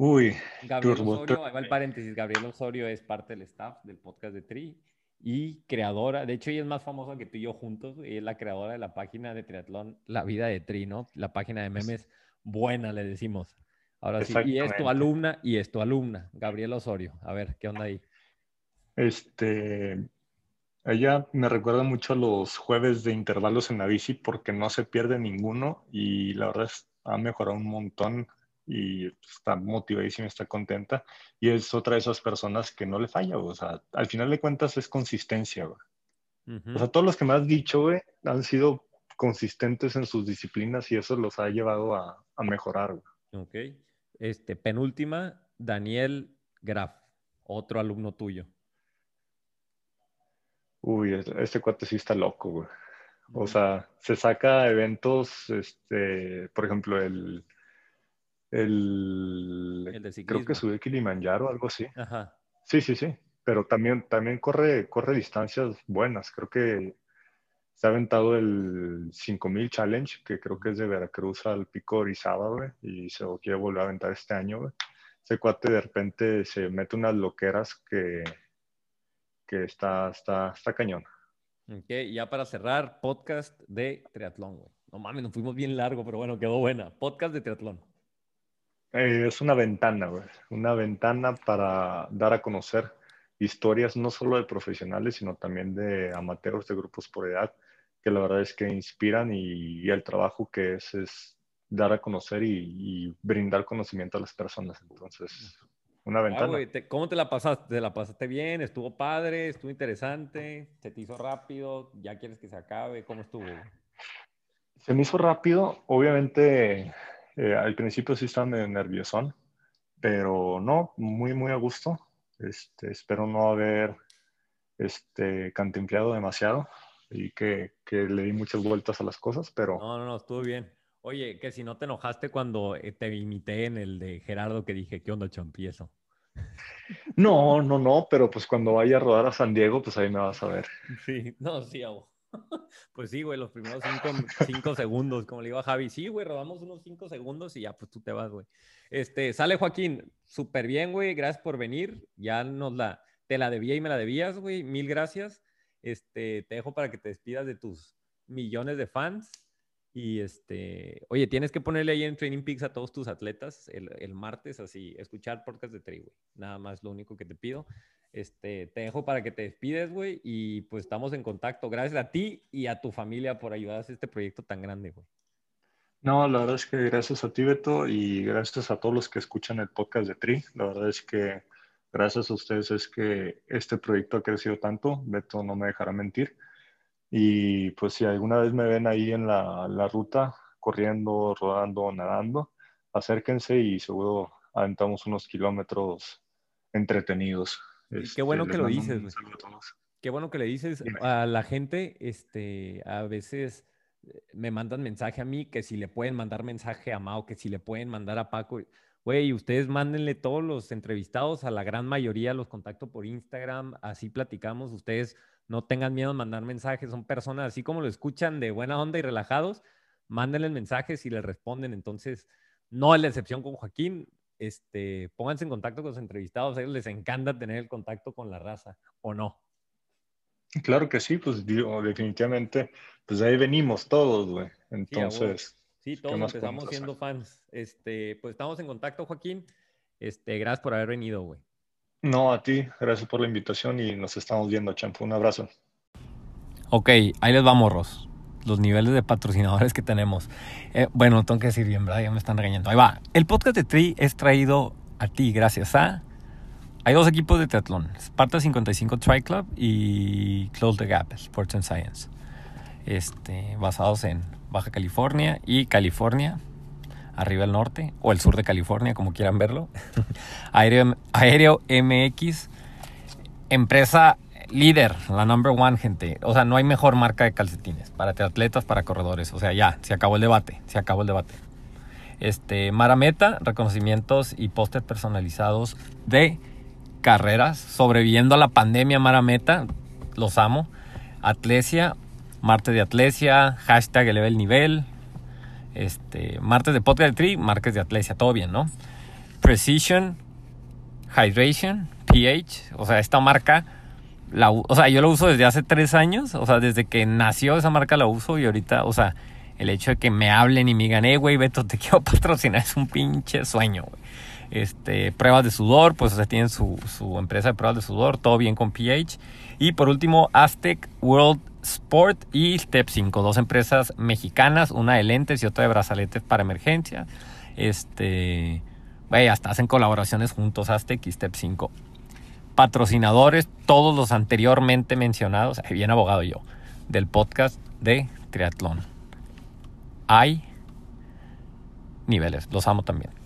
Uy, Gabriel Turbo, Osorio, turbo. ahí va el paréntesis, Gabriel Osorio es parte del staff del podcast de Tri y creadora, de hecho ella es más famosa que tú y yo juntos, y es la creadora de la página de triatlón La Vida de Tri, ¿no? La página de memes buena, le decimos. Ahora sí, y es tu alumna y es tu alumna, Gabriel Osorio. A ver, ¿qué onda ahí? Este, ella me recuerda mucho a los jueves de intervalos en la bici porque no se pierde ninguno y la verdad es, ha mejorado un montón y está motivadísima, está contenta y es otra de esas personas que no le falla, güey. o sea, al final de cuentas es consistencia, güey. O sea, todos los que me has dicho, güey, han sido consistentes en sus disciplinas y eso los ha llevado a, a mejorar, güey. Ok. Este, penúltima, Daniel Graf, otro alumno tuyo. Uy, este cuate sí está loco, güey. O sea, se saca eventos, este, por ejemplo, el, el, El de creo que subió Kilimanjaro, algo así. Ajá. Sí, sí, sí. Pero también, también corre, corre distancias buenas. Creo que se ha aventado el 5000 Challenge, que creo que es de Veracruz al Pico Orizaba, güey, y se lo quiere volver a aventar este año, güey. Ese cuate de repente se mete unas loqueras que, que está, está, está cañón. Ok, ya para cerrar, podcast de triatlón, güey. No mames, nos fuimos bien largo, pero bueno, quedó buena. Podcast de triatlón. Eh, es una ventana, güey. Una ventana para dar a conocer historias no solo de profesionales, sino también de amateurs, de grupos por edad, que la verdad es que inspiran y, y el trabajo que es es dar a conocer y, y brindar conocimiento a las personas. Entonces, una Ah, ventana. güey, te- ¿cómo te la pasaste? ¿Te la pasaste bien? ¿Estuvo padre? ¿Estuvo interesante? ¿Se te hizo rápido? ¿Ya quieres que se acabe? ¿Cómo estuvo? Se me hizo rápido, obviamente eh, al principio sí estaba medio nerviosón, pero no, muy, muy a gusto. Este, espero no haber este, cantimpleado demasiado y que, que le di muchas vueltas a las cosas, pero No, no, no, estuvo bien. Oye, que si no te enojaste cuando eh, te imité en el de Gerardo que dije, ¿qué onda, champi? Eso. no, no, no, pero pues cuando vaya a rodar a San Diego, pues ahí me vas a ver. Sí, no, sí. Pues sí, güey, los primeros cinco, segundos, como le digo a Javi, sí, güey, rodamos unos cinco segundos y ya, pues tú te vas, güey. Este, sale Joaquín, súper bien, güey, gracias por venir, ya nos la, te la debía y me la debías, güey, mil gracias. Este, te dejo para que te despidas de tus millones de fans y este, oye, tienes que ponerle ahí en Training Peaks a todos tus atletas el, martes, así, escuchar podcast de Tri, güey, nada más lo único que te pido. Este, te dejo para que te despides, güey, y pues estamos en contacto. Gracias a ti y a tu familia por ayudar a este proyecto tan grande, güey. No, la verdad es que gracias a ti, Beto, y gracias a todos los que escuchan el podcast de Tri. La verdad es que gracias a ustedes es que este proyecto ha crecido tanto. Beto no me dejará mentir. Y pues si alguna vez me ven ahí en la, la ruta, corriendo, rodando, nadando, acérquense y seguro aventamos unos kilómetros entretenidos. Y Este, qué bueno que lo dices. Qué bueno que le dices Dime. a la gente, este, a veces eh, me mandan mensaje a mí, que si le pueden mandar mensaje a Mao, que si le pueden mandar a Paco. Güey, ustedes mándenle todos los entrevistados, a la gran mayoría los contacto por Instagram, así platicamos. Ustedes No tengan miedo en mandar mensajes. Son personas así como lo escuchan de buena onda y relajados. Mándenles mensajes y les responden. Entonces, no es la excepción con Joaquín. Este, pónganse en contacto con los entrevistados. A ellos les encanta tener el contacto con la raza, ¿o no? Claro que sí, pues digo, definitivamente, pues ahí venimos todos, güey. Entonces. Sí, todos empezamos siendo fans. Este, pues estamos en contacto, Joaquín. Este, gracias por haber venido, güey. No, a ti, gracias por la invitación y nos estamos viendo, Champo. Un abrazo. Ok, ahí les va, morros. Los niveles de patrocinadores que tenemos. Eh, bueno, tengo que decir bien, ¿verdad? Ya me están regañando. Ahí va. El podcast de Tri es traído a ti gracias a hay dos equipos de triatlón, Sparta 55 Tri Club y Close the Gap, Sports and Science, este, basados en Baja California y California, arriba al norte, o el sur de California, como quieran verlo. Aéreo, Aéreo MX, empresa líder, la number one, gente. O sea, no hay mejor marca de calcetines para triatletas, para corredores. O sea, ya, se acabó el debate, se acabó el debate. Este, Marameta, reconocimientos y pósters personalizados de carreras, sobreviviendo a la pandemia Mara Meta, los amo. Atlesia, martes de Atlesia, hashtag eleve el nivel, este, martes de podcast de Tree, martes de Atlesia, todo bien, ¿no? Precision, Hydration, pH, o sea, esta marca, la, o sea, yo la uso desde hace tres años, o sea, desde que nació esa marca la uso y ahorita, o sea, el hecho de que me hablen y me digan, eh, güey, Beto, te quiero patrocinar, es un pinche sueño, güey este, pruebas de sudor, pues o tienen su, su, empresa de pruebas de sudor, todo bien con pH. Y por último, Aztec World Sport y Step 5, dos empresas mexicanas, una de lentes y otra de brazaletes para emergencia. Este, güey, hasta hacen colaboraciones juntos, Aztec y Step 5. Patrocinadores, todos los anteriormente mencionados, bien abogado yo, del podcast de triatlón. Hay niveles, los amo también.